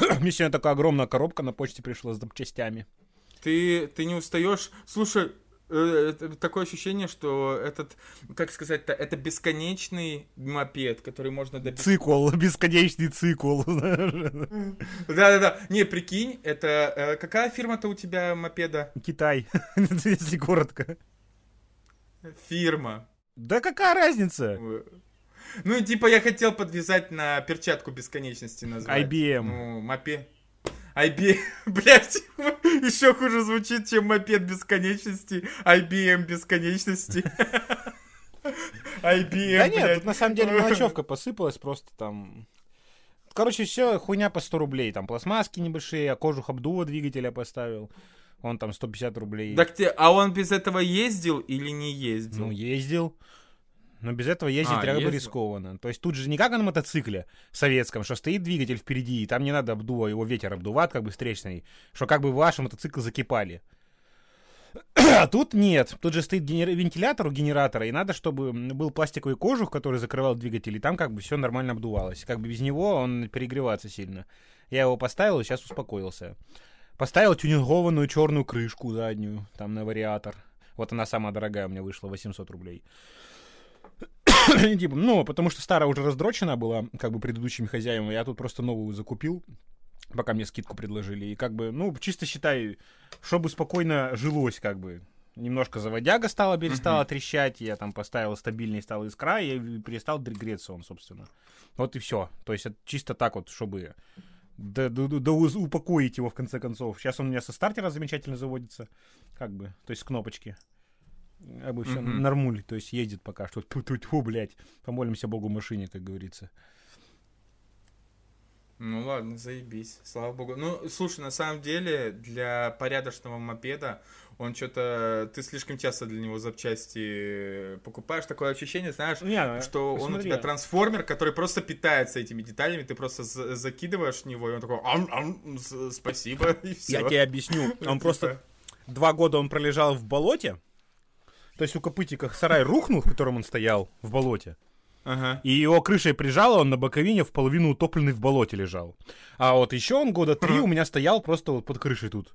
Мне сегодня такая огромная коробка на почте пришла с запчастями. Ты, ты не устаешь? Слушай, э, такое ощущение, что этот, как сказать-то, это бесконечный мопед, который можно добить. Цикл, бесконечный цикл. Да-да-да. Не, прикинь, это... Э, какая фирма-то у тебя мопеда? Китай, если коротко. Фирма. Да какая разница? Ну, типа, я хотел подвязать на перчатку бесконечности назвать. IBM. Ну, мопед. IBM, блядь, еще хуже звучит, чем мопед бесконечности, IBM бесконечности. IBM, Да нет, тут на самом деле мелочевка посыпалась просто там... Короче, все хуйня по 100 рублей. Там пластмасски небольшие, а кожух обдува двигателя поставил. Он там 150 рублей. Так ты, а он без этого ездил или не ездил? Ну, ездил. Но без этого ездить а, ездил. рискованно. То есть тут же не как на мотоцикле советском, что стоит двигатель впереди, и там не надо обдува, его ветер обдувает, как бы встречный, что как бы ваши мотоциклы закипали. А тут нет. Тут же стоит генер... вентилятор у генератора, и надо, чтобы был пластиковый кожух, который закрывал двигатель, и там как бы все нормально обдувалось. Как бы без него он перегреваться сильно. Я его поставил, и сейчас успокоился. Поставил тюнингованную черную крышку заднюю, там на вариатор. Вот она самая дорогая у меня вышла, 800 рублей. типа, ну, потому что старая уже раздрочена была, как бы, предыдущими хозяевами. Я тут просто новую закупил, пока мне скидку предложили. И как бы, ну, чисто считай, чтобы спокойно жилось, как бы. Немножко заводяга стала, перестала uh-huh. трещать, я там поставил стабильный, стал искра, и перестал греться он, собственно. Вот и все. То есть это чисто так вот, чтобы да, да, да, упокоить его в конце концов. Сейчас он у меня со стартера замечательно заводится, как бы, то есть с кнопочки бы все mm-hmm. нормуль, то есть ездит пока что. Тьфу-тьфу, блядь. Помолимся Богу машине, как говорится. Ну ладно, заебись, слава богу. Ну, слушай, на самом деле, для порядочного мопеда он что-то... Ты слишком часто для него запчасти покупаешь. Такое ощущение, знаешь, Не, ну, что он смотри. у тебя трансформер, который просто питается этими деталями. Ты просто закидываешь в него, и он такой, ам, ам, спасибо, и все. Я тебе объясню. Он просто... Типа. Два года он пролежал в болоте, то есть у Копытика сарай рухнул, в котором он стоял, в болоте. Ага. И его крышей прижало, он на боковине в половину утопленный в болоте лежал. А вот еще он года три у меня стоял просто вот под крышей тут.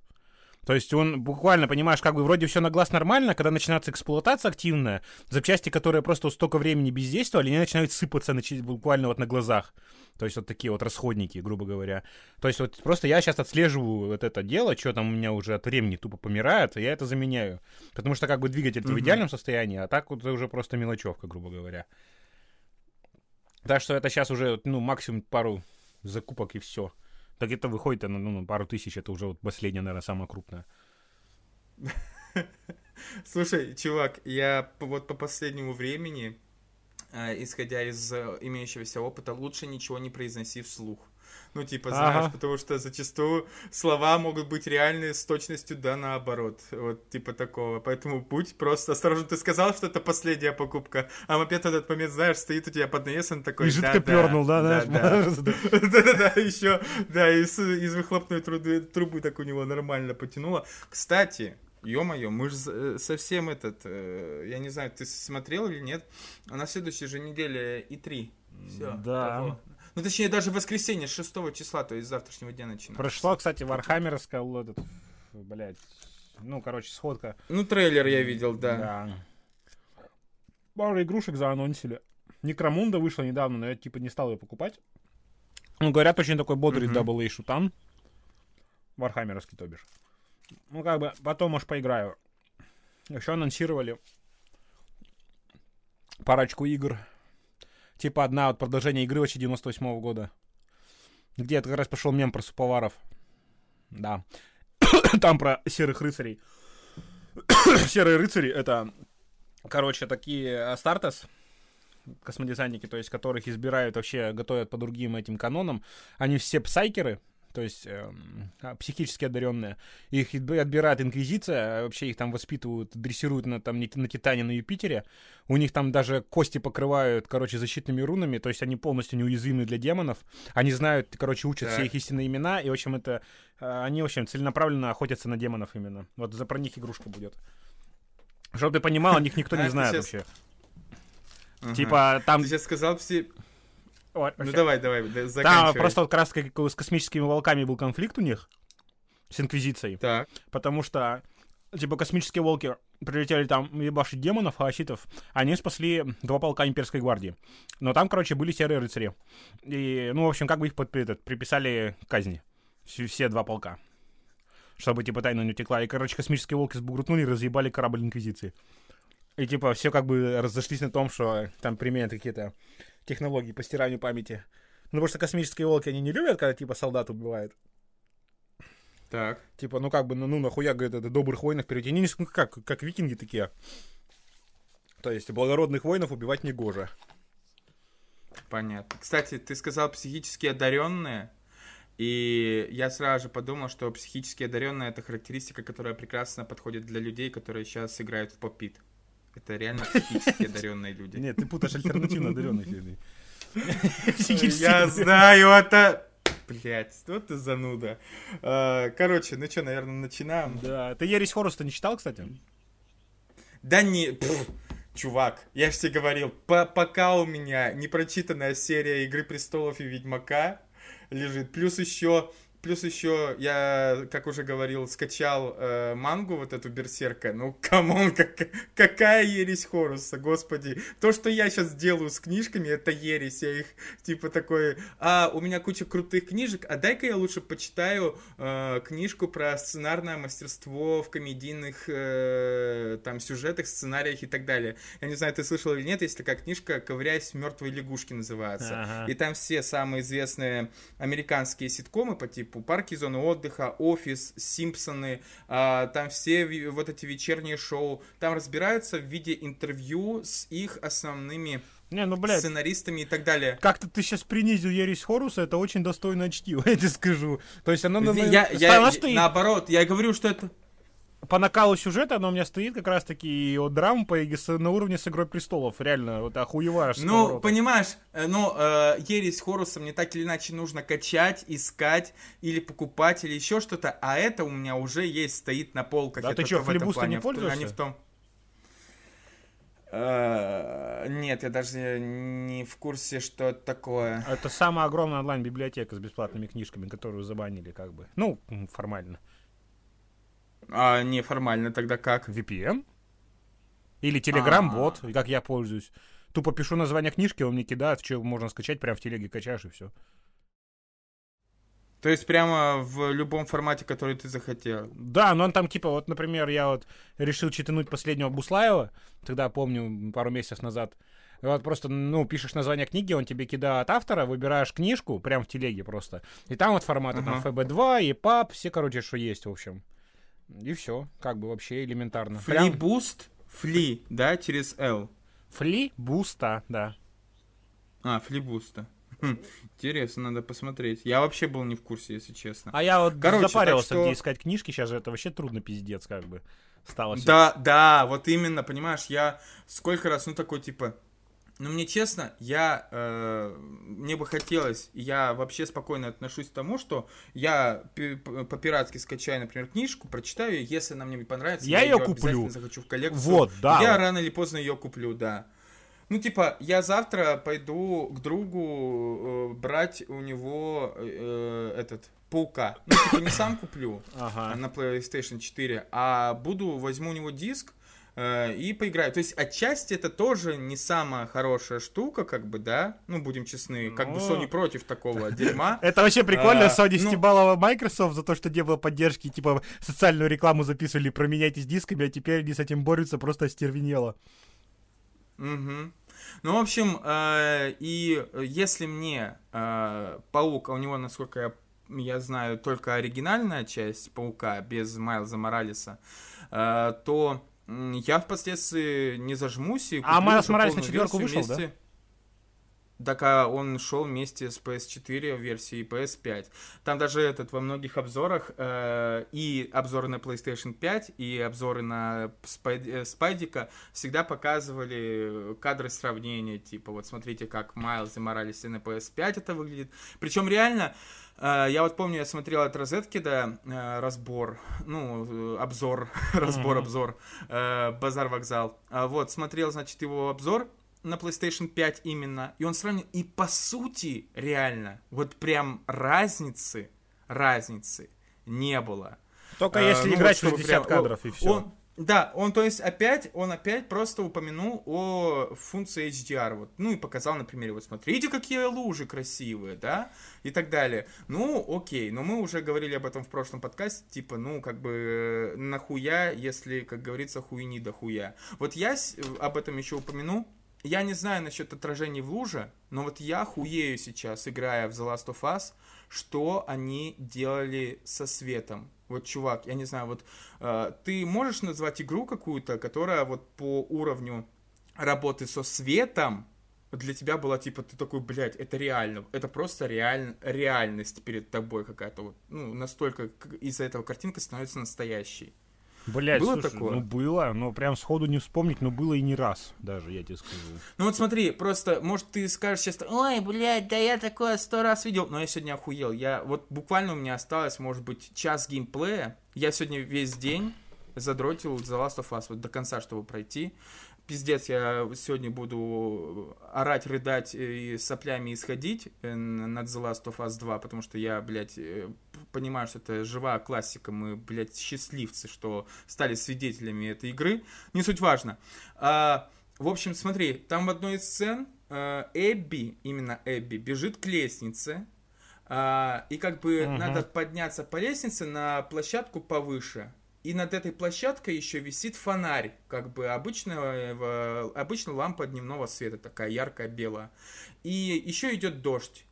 То есть он буквально, понимаешь, как бы вроде все на глаз нормально, когда начинается эксплуатация активная, запчасти, которые просто столько времени бездействовали, они начинают сыпаться буквально вот на глазах. То есть вот такие вот расходники, грубо говоря. То есть вот просто я сейчас отслеживаю вот это дело, что там у меня уже от времени тупо помирает, и я это заменяю. Потому что как бы двигатель mm-hmm. в идеальном состоянии, а так вот это уже просто мелочевка, грубо говоря. Так что это сейчас уже, ну, максимум пару закупок и все. Так это выходит ну, пару тысяч, это уже вот последняя, наверное, самая крупная. Слушай, чувак, я вот по последнему времени Э, исходя из э, имеющегося опыта, лучше ничего не произноси вслух. Ну, типа, знаешь, ага. потому что зачастую слова могут быть реальные с точностью да наоборот. Вот, типа такого. Поэтому будь просто осторожен. Ты сказал, что это последняя покупка, а мопед в этот момент, знаешь, стоит у тебя под навесом такой... И жидко да, пернул, да, да, Да-да-да, еще, да, из, из выхлопной трубы, трубы так у него нормально потянуло. Кстати, Ё-моё, мы же э, совсем этот, э, я не знаю, ты смотрел или нет, а на следующей же неделе и 3 Все. Да. Того. Ну, точнее, даже воскресенье 6 числа, то есть завтрашнего дня начинается. Прошло, кстати, Вархаммеровская, этот, блядь, ну, короче, сходка. Ну, трейлер я видел, да. Да. Пару игрушек заанонсили. Necromunda вышла недавно, но я, типа, не стал ее покупать. Ну, говорят, очень такой бодрый mm-hmm. AA шутан. Вархаммеровский, то бишь. Ну, как бы, потом, может, поиграю. Еще анонсировали парочку игр. Типа одна вот продолжение игры вообще 98 -го года. Где это как раз пошел мем про суповаров. Да. Там про серых рыцарей. Серые рыцари это, короче, такие Астартес, космодесантники, то есть которых избирают вообще, готовят по другим этим канонам. Они все псайкеры, то есть э, психически одаренные. Их отбирает Инквизиция, а вообще их там воспитывают, дрессируют на, там, на Титане, на Юпитере. У них там даже кости покрывают, короче, защитными рунами, то есть они полностью неуязвимы для демонов. Они знают, короче, учат так. все их истинные имена, и, в общем, это... Э, они, в общем, целенаправленно охотятся на демонов именно. Вот за про них игрушка будет. Чтобы ты понимал, о них никто не знает вообще. Типа там... Ты сейчас сказал все Вот, ну давай, давай, заканчивай. Там просто вот как раз с космическими волками был конфликт у них с Инквизицией. Так. Потому что, типа, космические волки прилетели там ебашить демонов, хаоситов, они спасли два полка имперской гвардии. Но там, короче, были серые рыцари. И, ну, в общем, как бы их под, этот, приписали к казни. Все, все два полка. Чтобы, типа, тайна не утекла. И, короче, космические волки сбугрутнули и разъебали корабль Инквизиции. И, типа, все как бы разошлись на том, что там применят какие-то технологии по стиранию памяти. Ну, потому что космические волки, они не любят, когда, типа, солдат убивают. Так. Типа, ну как бы, ну, ну нахуя, говорит, это добрых воинов перейти. Они ну, как, как викинги такие. То есть благородных воинов убивать не гоже. Понятно. Кстати, ты сказал психически одаренные. И я сразу же подумал, что психически одаренная это характеристика, которая прекрасно подходит для людей, которые сейчас играют в попит. Это реально психически одаренные люди. Нет, ты путаешь альтернативно одаренных людей. Я знаю это. Блять, вот ты зануда. А, короче, ну что, наверное, начинаем. Да, ты Ересь Хоруса не читал, кстати? Да не... чувак, я же тебе говорил, по пока у меня непрочитанная серия Игры Престолов и Ведьмака лежит, плюс еще Плюс еще я, как уже говорил, скачал э, мангу вот эту Берсерка. Ну, come on, как, какая ересь Хоруса, господи. То, что я сейчас делаю с книжками, это ересь. Я их, типа, такой, а, у меня куча крутых книжек, а дай-ка я лучше почитаю э, книжку про сценарное мастерство в комедийных, э, там, сюжетах, сценариях и так далее. Я не знаю, ты слышал или нет, есть такая книжка «Ковыряясь в мертвой лягушке» называется. Ага. И там все самые известные американские ситкомы по типу типа парки зоны отдыха, офис, Симпсоны, а, там все вот эти вечерние шоу, там разбираются в виде интервью с их основными не, ну, блядь, сценаристами и так далее. Как-то ты сейчас принизил Ересь Хоруса, это очень достойное чтиво, я тебе скажу. То есть она... Я, я, я, наоборот, я говорю, что это по накалу сюжета она у меня стоит как раз-таки от драм по, на уровне с Игрой Престолов. Реально, вот охуеваешь. Ну, понимаешь, э, ну, э, Ересь с Хорусом мне так или иначе нужно качать, искать или покупать, или еще что-то, а это у меня уже есть, стоит на полках. Да ты что, флибуста не пользуешься? А не в том. Uh, нет, я даже не в курсе, что это такое. Это самая огромная онлайн-библиотека с бесплатными книжками, которую забанили, как бы. Ну, формально. А неформально тогда как? VPN? Или Telegram-бот, А-а-а. как я пользуюсь. Тупо пишу название книжки, он мне кидает, что можно скачать, прямо в телеге качаешь и все. То есть прямо в любом формате, который ты захотел. Да, но он там типа, вот, например, я вот решил читануть последнего Буслаева, тогда помню, пару месяцев назад. И вот просто, ну, пишешь название книги, он тебе кидает автора, выбираешь книжку, прям в телеге просто. И там вот форматы, uh-huh. там FB2, EPUB, все, короче, что есть, в общем. И все, как бы вообще элементарно. Фли буст, фли, да, через L. Фли буста, да. А, флибуста. Хм, интересно, надо посмотреть. Я вообще был не в курсе, если честно. А я вот Короче, запаривался, что... где искать книжки, сейчас же это вообще трудно пиздец, как бы. Стало Да, да, вот именно, понимаешь, я сколько раз, ну, такой, типа, но мне честно, я э, мне бы хотелось, я вообще спокойно отношусь к тому, что я по-пиратски скачаю, например, книжку, прочитаю, ее, если она мне не понравится, я, я ее куплю. захочу в коллекцию. Вот, да. Я рано или поздно ее куплю, да. Ну, типа, я завтра пойду к другу э, брать у него э, этот паука. Ну, типа, не сам куплю ага. на PlayStation 4, а буду, возьму у него диск, и поиграю. То есть отчасти это тоже не самая хорошая штука, как бы, да, ну, будем честны, как Но... бы Sony против такого дерьма. Это вообще прикольно, а, Sony ну стебалова Microsoft за то, что не было поддержки, типа, социальную рекламу записывали, променяйтесь дисками, а теперь они с этим борются, просто остервенело. Угу. Ну, в общем, э, и если мне э, Паук, а у него, насколько я, я знаю, только оригинальная часть Паука, без Майлза Моралеса, э, то я впоследствии не зажмусь и А Майлз Моралес на четверку вышел, вместе... да? Так а он шел вместе с PS4 версии PS5. Там даже этот во многих обзорах э, и обзоры на PlayStation 5, и обзоры на Спайд, э, Спайдика всегда показывали кадры сравнения. Типа, вот смотрите, как Майлз и Моралес на PS5 это выглядит. Причем реально Э, я вот помню, я смотрел от Розеткида э, разбор, ну, обзор, разбор-обзор, базар-вокзал. Вот, смотрел, значит, его обзор, на PlayStation 5 именно, и он сравнил, и по сути, реально, вот прям разницы, разницы не было. Только а, если ну, играть вот, 60 прям, кадров, и все. Да, он, то есть, опять, он опять просто упомянул о функции HDR, вот, ну, и показал на примере, вот, смотрите, какие лужи красивые, да, и так далее. Ну, окей, но мы уже говорили об этом в прошлом подкасте, типа, ну, как бы, нахуя, если, как говорится, хуйни да хуя. Вот я об этом еще упомяну, я не знаю насчет отражений в луже, но вот я хуею сейчас, играя в The Last of Us, что они делали со светом. Вот, чувак, я не знаю, вот э, ты можешь назвать игру какую-то, которая вот по уровню работы со светом для тебя была типа, ты такой, блядь, это реально, это просто реаль, реальность перед тобой какая-то вот, ну, настолько из-за этого картинка становится настоящей. Блять, было слушай, такое? ну было, но прям сходу не вспомнить, но было и не раз, даже, я тебе скажу. Ну вот смотри, просто, может, ты скажешь сейчас, ой, блядь, да я такое сто раз видел, но я сегодня охуел. Я, вот буквально у меня осталось, может быть, час геймплея, я сегодня весь день задротил The Last of Us вот до конца, чтобы пройти пиздец, я сегодня буду орать, рыдать и соплями исходить э, над The Last of Us 2, потому что я, блядь, э, понимаю, что это живая классика, мы, блядь, счастливцы, что стали свидетелями этой игры. Не суть важно. А, в общем, смотри, там в одной из сцен а, Эбби, именно Эбби, бежит к лестнице, а, и как бы угу. надо подняться по лестнице на площадку повыше. И над этой площадкой еще висит фонарь, как бы обычная, обычная лампа дневного света, такая яркая белая. И еще идет дождь.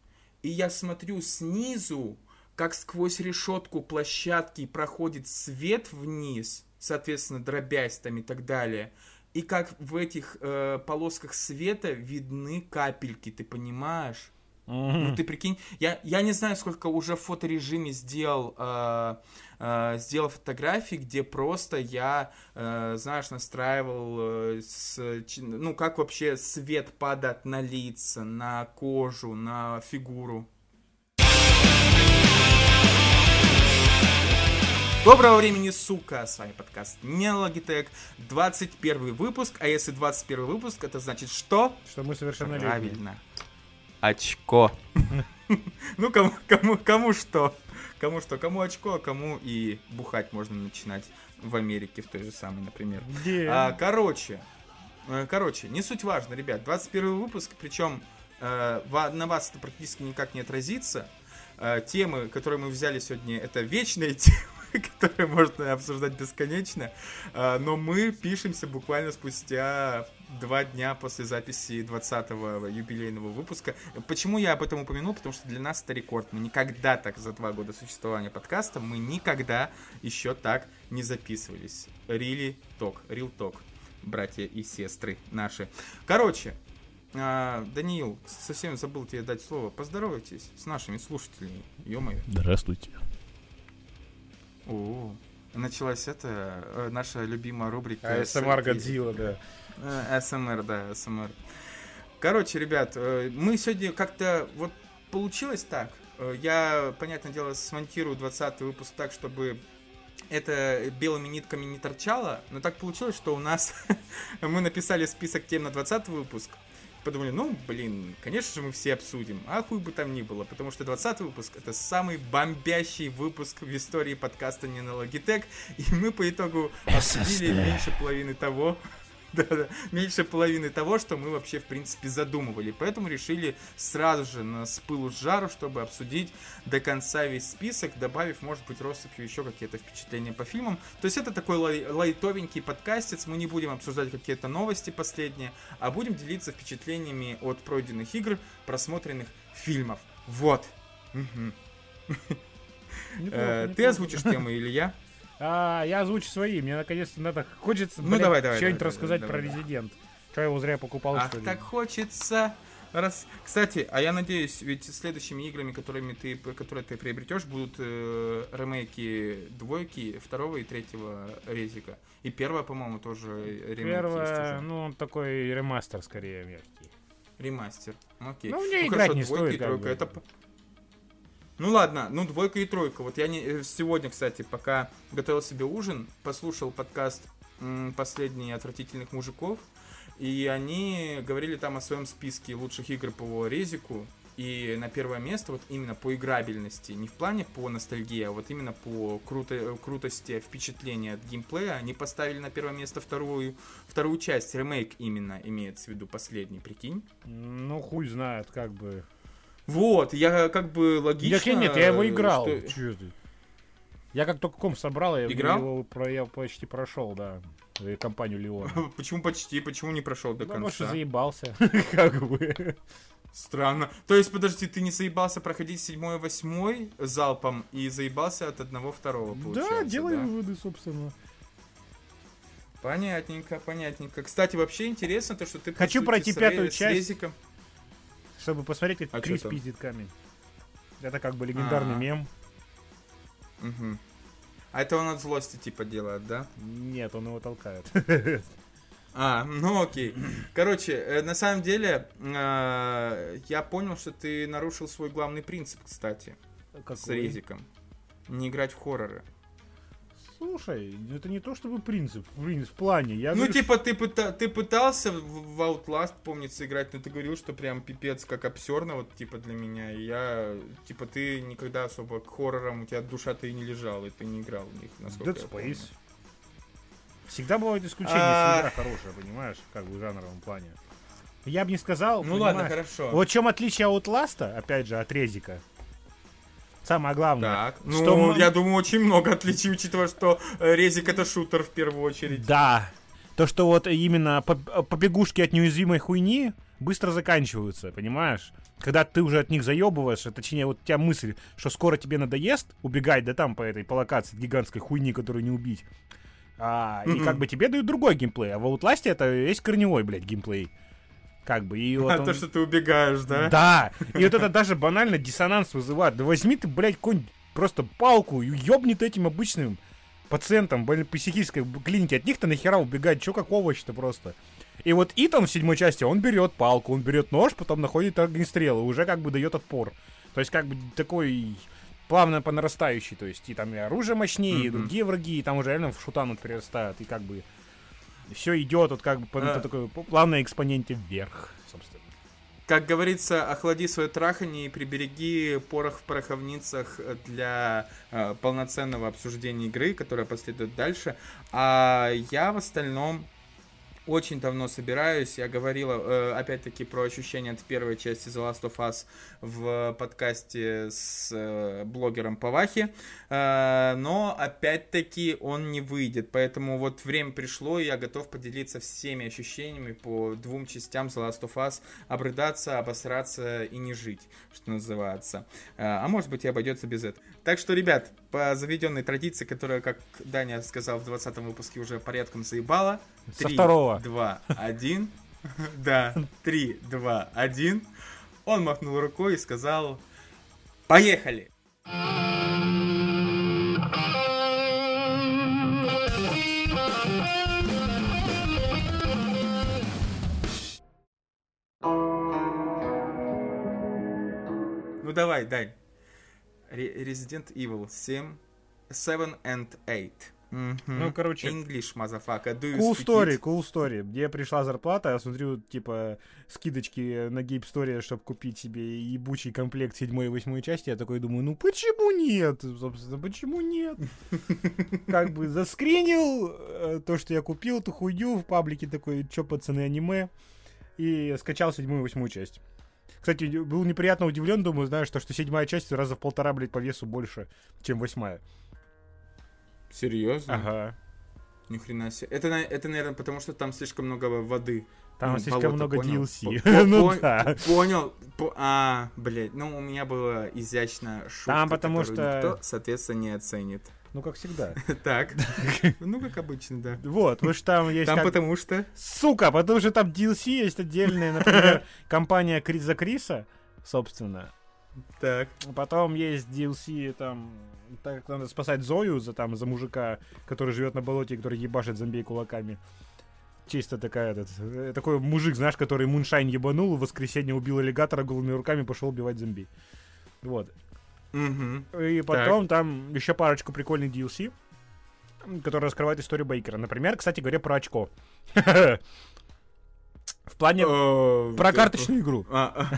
И я смотрю снизу, как сквозь решетку площадки проходит свет вниз, соответственно, дробясь там и так далее. И как в этих э, полосках света видны капельки, ты понимаешь? Mm-hmm. Ну ты прикинь, я, я не знаю, сколько уже в фоторежиме сделал э, э, сделал фотографии, где просто я, э, знаешь, настраивал, э, с, ну, как вообще свет падает на лица, на кожу, на фигуру. Доброго времени, сука! С вами подкаст не Logitech, 21 выпуск, а если 21 выпуск, это значит что? Что мы совершенно Правильно. Очко. Ну, кому, кому, кому что? Кому что, кому очко, а кому и бухать можно начинать в Америке, в той же самой, например. Где? А, короче, э, короче, не суть важно, ребят. 21 выпуск, причем э, на вас это практически никак не отразится. Э, темы, которые мы взяли сегодня, это вечные темы которые можно обсуждать бесконечно. А, но мы пишемся буквально спустя два дня после записи 20-го юбилейного выпуска. Почему я об этом упомянул? Потому что для нас это рекорд. Мы никогда так за два года существования подкаста, мы никогда еще так не записывались. Really talk, real talk, братья и сестры наши. Короче, а, Даниил, совсем забыл тебе дать слово. Поздоровайтесь с нашими слушателями. Ё-моё. Здравствуйте. О, началась это э, наша любимая рубрика. АСМР Годзилла, да. Э, СМР, да, СМР. Короче, ребят, э, мы сегодня как-то вот получилось так. Я, понятное дело, смонтирую 20 выпуск так, чтобы это белыми нитками не торчало, но так получилось, что у нас мы написали список тем на 20 выпуск, подумали, ну, блин, конечно же мы все обсудим, а хуй бы там ни было, потому что 20 выпуск это самый бомбящий выпуск в истории подкаста не на Logitech, и мы по итогу обсудили меньше половины того, Да-да, меньше половины того, что мы вообще, в принципе, задумывали. Поэтому решили сразу же на с пылу с жару, чтобы обсудить до конца весь список, добавив, может быть, россыпью еще какие-то впечатления по фильмам. То есть это такой лай лайтовенький подкастец. Мы не будем обсуждать какие-то новости последние, а будем делиться впечатлениями от пройденных игр, просмотренных фильмов. Вот. Э, ты озвучишь тему или я? А, я озвучу свои. Мне наконец-то надо хочется ну, давай, давай, что-нибудь давай, рассказать давай, про давай. Резидент. Что я его зря покупал, Ах, что ли? так хочется. Раз... Кстати, а я надеюсь, ведь следующими играми, которыми ты, которые ты приобретешь, будут э, ремейки двойки, второго и третьего резика. И первая, по-моему, тоже ремейк Первая, ну, он такой ремастер скорее мягкий. Ремастер, окей. Ну, мне ну, играть хорошо, не стоит. И тройка, это, ну ладно, ну двойка и тройка. Вот я не, э, сегодня, кстати, пока готовил себе ужин, послушал подкаст «Последние отвратительных мужиков». И они говорили там о своем списке лучших игр по резику. И на первое место вот именно по играбельности, не в плане по ностальгии, а вот именно по круто, крутости впечатления от геймплея, они поставили на первое место вторую, вторую часть, ремейк именно имеется в виду последний, прикинь? Ну, хуй знает, как бы. Вот, я как бы логично... Нет, нет, я его играл. Что... Я как только ком собрал, я Играл? его про, я почти прошел, да. Компанию Леона. Почему почти? Почему не прошел до конца? Потому что заебался. как бы. Странно. То есть, подожди, ты не заебался проходить седьмой и восьмой залпом и заебался от одного второго, получается, Да, делаю да? выводы, собственно. Понятненько, понятненько. Кстати, вообще интересно то, что ты... Хочу пройти пятую часть, резиком... чтобы посмотреть, как а Крис пиздит камень. Это как бы легендарный А-а-а. мем. Угу. А это он от злости типа делает, да? Нет, он его толкает. А, ну окей. Короче, э, на самом деле, э, я понял, что ты нарушил свой главный принцип, кстати. Какой? С резиком. Не играть в хорроры. Слушай, это не то чтобы принцип, принцип в плане. Я ну, говорю, типа, ты, пыта, ты пытался в Outlast, помнится, играть, но ты говорил, что прям пипец как обсерно, вот, типа, для меня. И я, типа, ты никогда особо к хоррорам, у тебя душа-то и не лежала, и ты не играл в них, насколько Dead Space. Помню. Всегда бывают исключения, а... если игра хорошая, понимаешь, как бы в жанровом плане. Я бы не сказал. Ну ладно, хорошо. Вот в чем отличие Outlast, опять же, от Резика. Самое главное. Так, что ну, мы... я думаю, очень много отличий, учитывая, что э, Резик это шутер в первую очередь. Да. То, что вот именно побегушки от неуязвимой хуйни быстро заканчиваются, понимаешь? Когда ты уже от них заебываешь, а точнее, вот у тебя мысль, что скоро тебе надоест убегать, да там по этой по локации гигантской хуйни, которую не убить. А, mm-hmm. И как бы тебе дают другой геймплей. А в Outlast это весь корневой, блядь, геймплей. Как бы, и вот а он... то, что ты убегаешь, да? Да. И вот это даже банально диссонанс вызывает. Да возьми ты, блядь, какую-нибудь просто палку и ёбнет этим обычным пациентам в психической клинике. От них-то нахера убегать, чё как овощ-то просто. И вот Итан в седьмой части, он берет палку, он берет нож, потом находит огнестрел и уже как бы дает отпор. То есть как бы такой плавно по нарастающей, то есть и там и оружие мощнее, mm-hmm. и другие враги, и там уже реально в шутанут перерастают, и как бы все идет вот как бы по, а. такой плавной экспоненте вверх, собственно. Как говорится, охлади свое трахание и прибереги порох в пороховницах для э, полноценного обсуждения игры, которая последует дальше. А я в остальном очень давно собираюсь. Я говорила, э, опять-таки, про ощущения от первой части The Last of Us в подкасте с э, блогером Павахи. Э, но, опять-таки, он не выйдет. Поэтому вот время пришло, и я готов поделиться всеми ощущениями по двум частям The Last of Us. Обрыдаться, обосраться и не жить, что называется. А может быть, и обойдется без этого. Так что, ребят, по заведенной традиции, которая, как Даня сказал в 20 выпуске, уже порядком заебала. Со 3, второго. 2, 1. Да, 3, 2, 1. Он махнул рукой и сказал «Поехали!» Ну давай, Дань. Resident Evil 7, 7 and 8. Mm-hmm. Ну, короче... English, motherfucker. Do cool story, it? cool story. Мне пришла зарплата, я смотрю, типа, скидочки на Game Story, чтобы купить себе ебучий комплект 7 и 8 части. Я такой думаю, ну почему нет? Собственно, почему нет? Как бы заскринил э, то, что я купил, эту хуйню в паблике такой, чё, пацаны, аниме. И скачал 7 и 8 часть. Кстати, был неприятно удивлен, думаю, знаешь, то, что седьмая часть раза в полтора, блядь, по весу больше, чем восьмая. Серьезно? Ага. Ни хрена себе. Это, это, наверное, потому что там слишком много воды. Там ну, слишком болото, много понял? DLC. По, ну да. Понял. По, а, блядь, ну у меня было изящно шутка, Там потому что... никто, соответственно, не оценит. Ну, как всегда. Так. Ну, как обычно, да. Вот, потому что там есть... Там потому что... Сука, потому что там DLC есть отдельная, например, компания Криза Криса, собственно. Так. Потом есть DLC, там, так как надо спасать Зою за, там, за мужика, который живет на болоте, который ебашит зомби кулаками. Чисто такая, этот, э, такой мужик, знаешь, который муншайн ебанул, в воскресенье убил аллигатора голыми руками, пошел убивать зомби. Вот. Угу. И потом так. там еще парочку прикольных DLC, которые раскрывают историю Бейкера. Например, кстати говоря, про очко. В плане про карточную игру. А,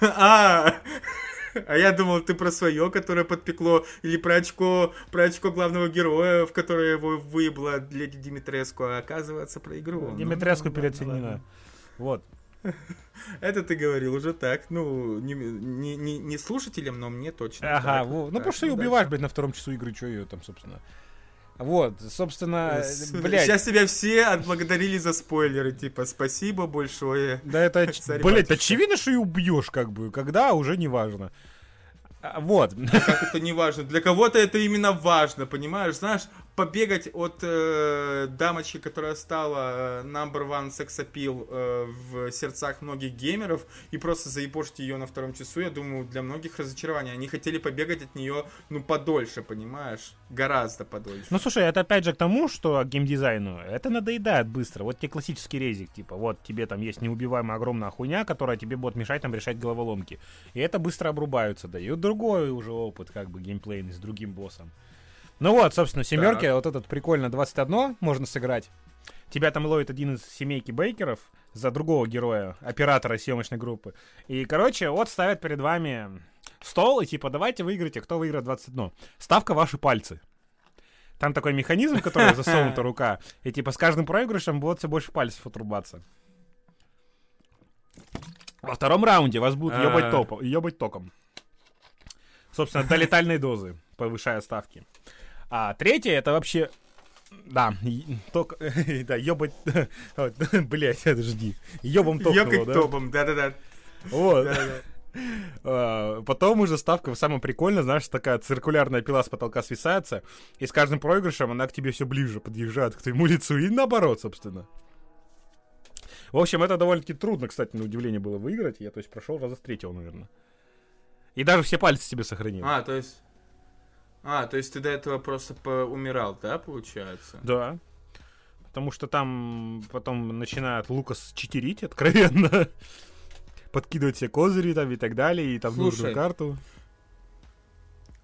а, а я думал, ты про свое, которое подпекло, или про очко, про очко главного героя, в которое его выебла леди Димитреску, а оказывается про игру. Ну, Димитреску ну, переоценена. Вот. Это ты говорил уже так, ну, не, не, не, не слушателям, но мне точно. Ага, вот. ну потому что ее убиваешь, блядь, на втором часу игры, что ее там, собственно. Вот, собственно, блядь. Сейчас тебя все отблагодарили за спойлеры, типа, спасибо большое. Да это, блядь, очевидно, что и убьешь, как бы, когда, уже не важно. А, вот. А как это не важно? Для кого-то это именно важно, понимаешь? Знаешь, побегать от э, дамочки, которая стала э, number one секс appeal э, в сердцах многих геймеров, и просто заебошить ее на втором часу, я думаю, для многих разочарование. Они хотели побегать от нее, ну, подольше, понимаешь? Гораздо подольше. Ну, слушай, это опять же к тому, что геймдизайну это надоедает быстро. Вот тебе классический резик, типа, вот тебе там есть неубиваемая огромная хуйня, которая тебе будет мешать там решать головоломки. И это быстро обрубаются, дают другой уже опыт, как бы, геймплейный с другим боссом. Ну вот, собственно, семерки, вот этот прикольно 21 можно сыграть. Тебя там ловит один из семейки бейкеров за другого героя, оператора съемочной группы. И, короче, вот ставят перед вами стол и типа, давайте выиграйте, кто выиграет 21. Ставка ваши пальцы. Там такой механизм, который засунута рука, и типа с каждым проигрышем будет все больше пальцев отрубаться. Во втором раунде вас будут ебать, топом, ебать током. Собственно, до летальной дозы, повышая ставки. А третье это вообще да, ток, да, ёбать, блять, жди, ёбом токнуло, да? топом, да-да-да. Вот. А, потом уже ставка самое прикольное, знаешь, такая циркулярная пила с потолка свисается, и с каждым проигрышем она к тебе все ближе подъезжает к твоему лицу, и наоборот, собственно. В общем, это довольно-таки трудно, кстати, на удивление было выиграть. Я, то есть, прошел раза с третьего, наверное. И даже все пальцы себе сохранил. А, то есть... А, то есть ты до этого просто умирал, да, получается? Да. Потому что там потом начинает Лукас читерить откровенно. Подкидывать все козыри там и так далее, и там Слушай, нужную карту.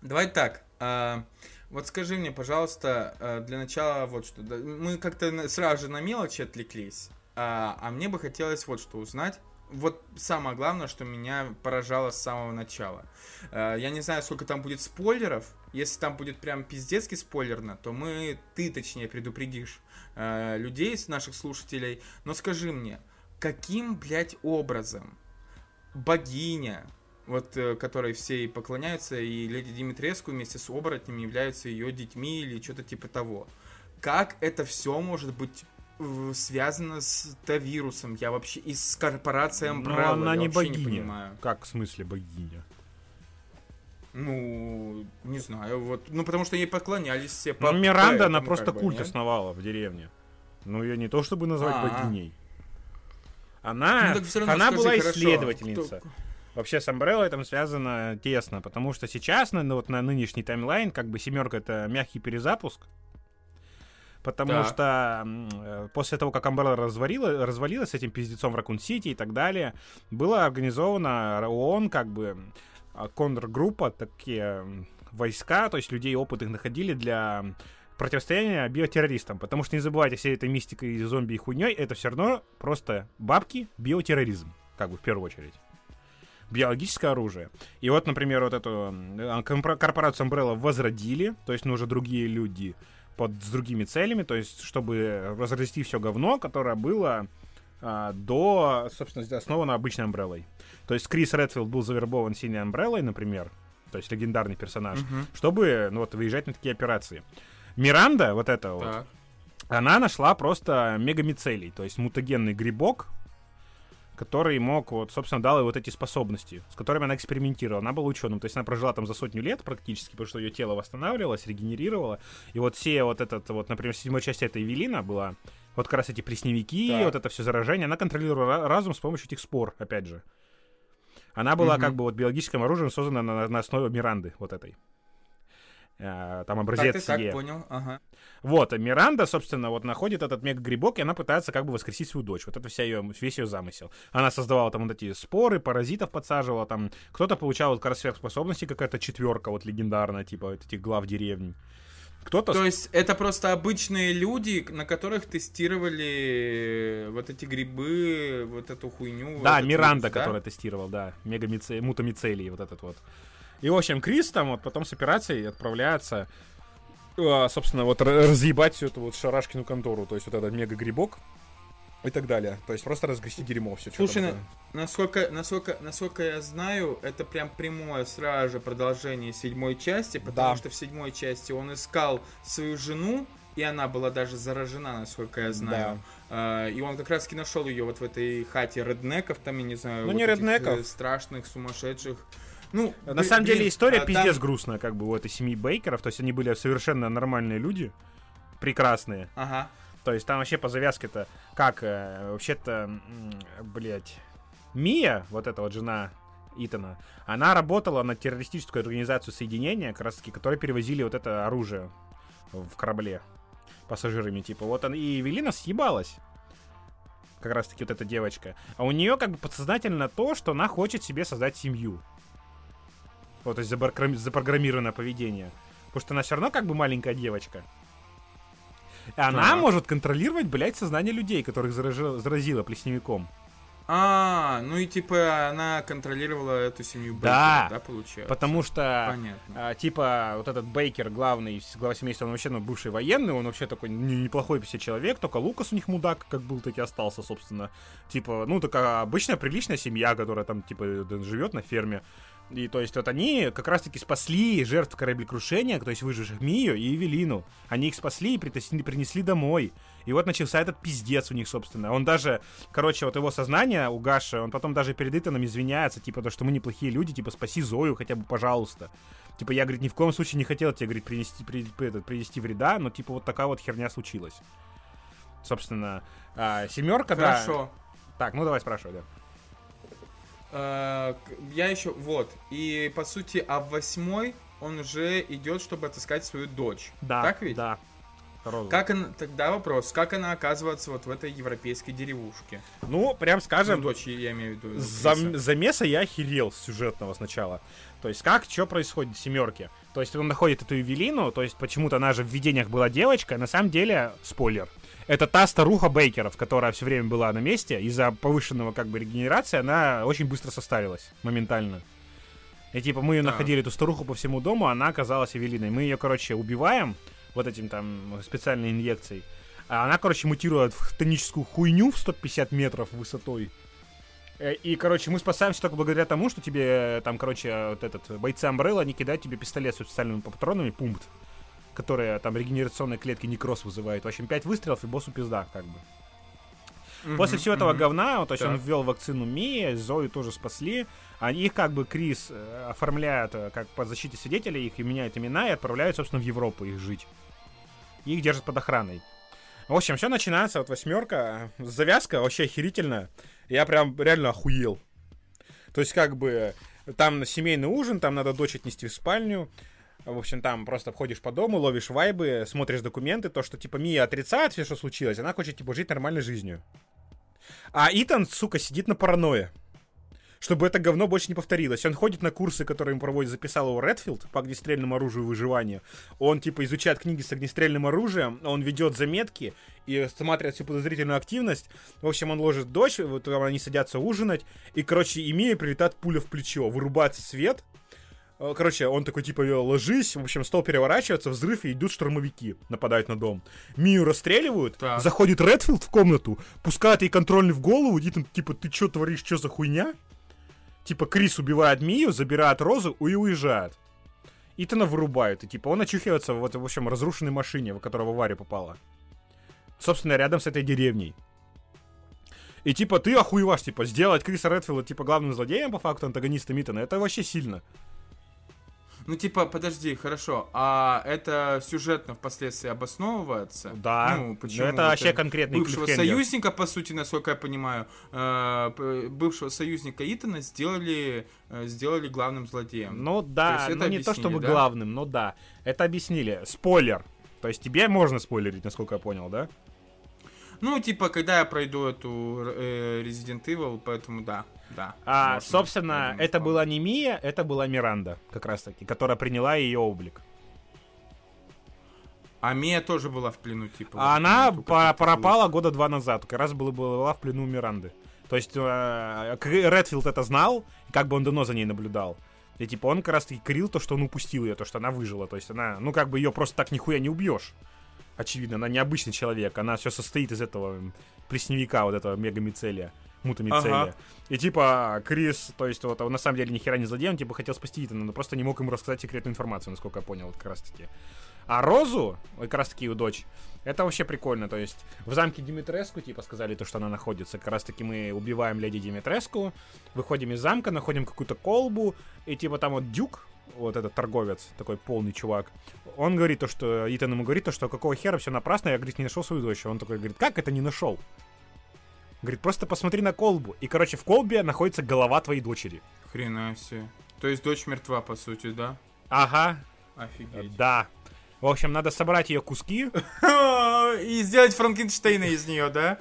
Давай так. А, вот скажи мне, пожалуйста, а, для начала вот что. Мы как-то сразу же на мелочи отвлеклись. А, а мне бы хотелось вот что узнать вот самое главное, что меня поражало с самого начала. Э, я не знаю, сколько там будет спойлеров. Если там будет прям пиздецкий спойлерно, то мы, ты точнее, предупредишь э, людей, наших слушателей. Но скажи мне, каким, блядь, образом богиня, вот, э, которой все и поклоняются, и леди Димитреску вместе с оборотнями являются ее детьми или что-то типа того. Как это все может быть связано с Т-вирусом. Я вообще и с корпорацией Umbrella. Но она не богиня. Не понимаю. Как в смысле богиня? Ну, не знаю, вот, ну потому что ей поклонялись все. Ну, Миранда, она просто культ нет? основала в деревне. Ну, ее не то чтобы назвать А-а-а. богиней. Она, ну, она была исследовательница. Кто... Вообще с Umbrella там связано тесно, потому что сейчас, на, ну, вот на нынешний таймлайн, как бы семерка это мягкий перезапуск, Потому да. что э, после того, как Umbrella развалила, развалилась с этим пиздецом в Ракун-Сити и так далее, была организована ООН, как бы, а, контргруппа, такие войска, то есть людей опытных находили для противостояния биотеррористам. Потому что не забывайте, вся эта мистика и зомби и хуйней, это все равно просто бабки, биотерроризм, как бы в первую очередь биологическое оружие. И вот, например, вот эту корпорацию Umbrella возродили, то есть, ну, уже другие люди под, с другими целями, то есть чтобы разрасти все говно, которое было а, до, собственно, основано обычной Амбреллой. То есть Крис Редфилд был завербован синей Амбреллой, например, то есть легендарный персонаж, uh-huh. чтобы ну, вот, выезжать на такие операции. Миранда, вот эта вот, она нашла просто мегамицелий, то есть мутагенный грибок, который мог, вот, собственно, дал ей вот эти способности, с которыми она экспериментировала. Она была ученым, то есть она прожила там за сотню лет практически, потому что ее тело восстанавливалось, регенерировало. И вот все вот этот, вот, например, седьмой части этой Эвелина была, вот как раз эти пресневики, да. вот это все заражение, она контролировала разум с помощью этих спор, опять же. Она была угу. как бы вот биологическим оружием создана на, на основе Миранды вот этой. Э, там образец так, так, понял, ага. Вот, Миранда, собственно, вот находит этот мега-грибок, и она пытается как бы воскресить свою дочь. Вот это вся ее, весь ее замысел. Она создавала там вот эти споры, паразитов подсаживала, там кто-то получал вот как раз сверхспособности, какая-то четверка вот легендарная, типа вот этих глав деревни. Кто-то... То есть это просто обычные люди, на которых тестировали вот эти грибы, вот эту хуйню. Да, Миранда, вирус, да? который тестировал, да, мегамице... мутамицелий вот этот вот. И, в общем, Крис там вот потом с операцией отправляется, э, собственно, вот разъебать всю эту вот шарашкину контору, то есть вот этот мега-грибок и так далее. То есть просто разгрести дерьмо все. Слушай, на, насколько, насколько, насколько я знаю, это прям прямое сразу же продолжение седьмой части, потому да. что в седьмой части он искал свою жену, и она была даже заражена, насколько я знаю. Да. Uh, и он как раз таки нашел ее вот в этой хате реднеков, там, я не знаю, ну, вот не реднеков. Э, страшных, сумасшедших. Ну, на блин, самом деле история а, пиздец там... грустная, как бы у этой семьи Бейкеров. То есть они были совершенно нормальные люди, прекрасные. Ага. То есть там вообще по завязке-то, как, э, вообще-то, блядь, Мия, вот эта вот жена Итана, она работала на террористическую организацию соединения, как раз таки, которые перевозили вот это оружие в корабле пассажирами, типа. Вот она и Эвелина съебалась. Как раз таки вот эта девочка. А у нее как бы подсознательно то, что она хочет себе создать семью. Вот, то есть запрограммированное поведение. Потому что она все равно как бы маленькая девочка. И она а. может контролировать, блядь, сознание людей, которых заражила, заразила плесневиком. А, ну и типа она контролировала эту семью Бейкера, да, да, получается? потому что, Понятно. А, типа, вот этот Бейкер, главный, глава семейства, он вообще ну, бывший военный, он вообще такой неплохой все человек, только Лукас у них мудак, как был, так и остался, собственно. Типа, ну, такая обычная приличная семья, которая там, типа, живет на ферме. И то есть вот они как раз-таки спасли жертв кораблекрушения, то есть выживших Мию и Эвелину. Они их спасли и принесли, принесли домой. И вот начался этот пиздец у них, собственно. Он даже, короче, вот его сознание у Гаши, он потом даже перед Итаном извиняется, типа, то, что мы неплохие люди, типа, спаси Зою хотя бы, пожалуйста. Типа, я, говорит, ни в коем случае не хотел тебе, говорит, принести, при, при, принести вреда, но, типа, вот такая вот херня случилась. Собственно, а, семерка, да. Хорошо. Так, ну давай спрашивай, да. Э, я еще, вот, и по сути, а в восьмой он уже идет, чтобы отыскать свою дочь. Да. Так ведь? Да. Как она, тогда вопрос, как она оказывается вот в этой европейской деревушке? Ну, прям скажем... Ну, дочь, я имею в виду. За, замеса я охерел сюжетного сначала. То есть, как, что происходит в семерке? То есть, он находит эту Эвелину, то есть, почему-то она же в видениях была девочка, на самом деле, спойлер, это та старуха Бейкеров, которая все время была на месте. Из-за повышенного как бы регенерации она очень быстро состарилась, моментально. И типа мы ее а. находили, эту старуху по всему дому, она оказалась Эвелиной. Мы ее, короче, убиваем вот этим там специальной инъекцией. А она, короче, мутирует в тоническую хуйню в 150 метров высотой. Э, и, короче, мы спасаемся только благодаря тому, что тебе э, там, короче, вот этот бойцы Амбрелла, они кидают тебе пистолет с специальными патронами, пункт которые там регенерационные клетки некроз вызывают. В общем, 5 выстрелов и боссу пизда, как бы. Mm-hmm, После всего этого mm-hmm. говна, то есть он ввел вакцину Мии, Зою тоже спасли. А их как бы Крис э, оформляет э, как по защите свидетелей, их и меняет имена и отправляют, собственно, в Европу их жить. И их держат под охраной. В общем, все начинается, вот восьмерка, завязка вообще охерительная. Я прям реально охуел. То есть, как бы, там семейный ужин, там надо дочь отнести в спальню. В общем, там просто ходишь по дому, ловишь вайбы, смотришь документы, то, что, типа, Мия отрицает все, что случилось, она хочет, типа, жить нормальной жизнью. А Итан, сука, сидит на паранойе. Чтобы это говно больше не повторилось. Он ходит на курсы, которые ему проводит, записал его Редфилд по огнестрельному оружию и выживанию. Он, типа, изучает книги с огнестрельным оружием, он ведет заметки и смотрит всю подозрительную активность. В общем, он ложит дочь, вот они садятся ужинать, и, короче, имея прилетает пуля в плечо, вырубается свет, короче, он такой, типа, ложись, в общем, стол переворачивается, взрыв, и идут штурмовики, нападают на дом. Мию расстреливают, так. заходит Редфилд в комнату, пускает ей контрольный в голову, и там, типа, ты что творишь, что за хуйня? Типа, Крис убивает Мию, забирает Розу и уезжает. Итана вырубают, и типа он очухивается в, в общем, разрушенной машине, в которую в аварию попала. Собственно, рядом с этой деревней. И типа ты охуеваешь, типа, сделать Криса Редфилда, типа, главным злодеем, по факту, антагонистом Итана, это вообще сильно. Ну, типа, подожди, хорошо, а это сюжетно впоследствии обосновывается? Да, ну, почему? это вообще конкретный Бывшего союзника, по сути, насколько я понимаю, э, бывшего союзника Итана сделали, э, сделали главным злодеем. Ну да, ну не то чтобы да? главным, но да. Это объяснили. Спойлер. То есть тебе можно спойлерить, насколько я понял, да? Ну, типа, когда я пройду эту э, Resident Evil, поэтому да. Да. А, можно, собственно, это помню. была не Мия, это была Миранда, как раз таки, которая приняла ее облик. А Мия тоже была в плену, типа. А она по пропала года два назад, как раз была, была в плену Миранды. То есть э, Редфилд это знал, как бы он давно за ней наблюдал. И типа он как раз таки крил то, что он упустил ее, то, что она выжила. То есть она, ну как бы ее просто так нихуя не убьешь. Очевидно, она необычный человек, она все состоит из этого пресневика, вот этого мегамицелия мутамицелия. Ага. И типа Крис, то есть вот он на самом деле ни хера не злодей, он типа хотел спасти Итана, но просто не мог ему рассказать секретную информацию, насколько я понял, вот как раз таки. А Розу, как раз таки у дочь, это вообще прикольно, то есть в замке Димитреску, типа, сказали то, что она находится, как раз таки мы убиваем леди Димитреску, выходим из замка, находим какую-то колбу, и типа там вот Дюк, вот этот торговец, такой полный чувак, он говорит то, что, Итан ему говорит то, что какого хера все напрасно, я, говорит, не нашел свою дочь. Он такой говорит, как это не нашел? Говорит, просто посмотри на колбу. И, короче, в колбе находится голова твоей дочери. Хрена себе. То есть дочь мертва, по сути, да? Ага. Офигеть. Да. В общем, надо собрать ее куски. И сделать Франкенштейна из нее, да?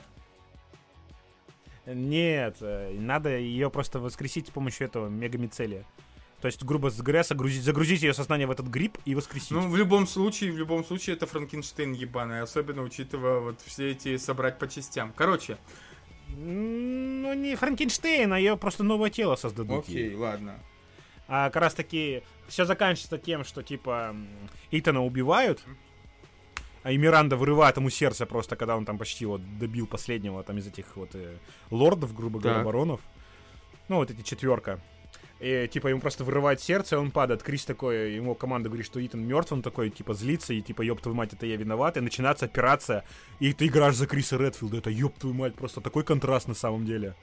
Нет, э, надо ее просто воскресить с помощью этого мегамицелия. То есть, грубо говоря, загрузить, загрузить ее сознание в этот гриб и воскресить. Ну, в любом случае, в любом случае, это Франкенштейн ебаный, особенно учитывая вот все эти собрать по частям. Короче, ну, не Франкенштейн, а ее просто новое тело создадут. Окей, ладно. А как раз таки все заканчивается тем, что типа Итана убивают, а и Миранда вырывает ему сердце просто, когда он там почти вот добил последнего там из этих вот э, лордов, грубо говоря, баронов. Ну, вот эти четверка. И, типа, ему просто вырывает сердце, и он падает. Крис такой, ему команда говорит, что Итан мертв, он такой, типа, злится, и, типа, ёб твою мать, это я виноват, и начинается операция, и ты играешь за Криса Редфилда, это ёб твою мать, просто такой контраст на самом деле.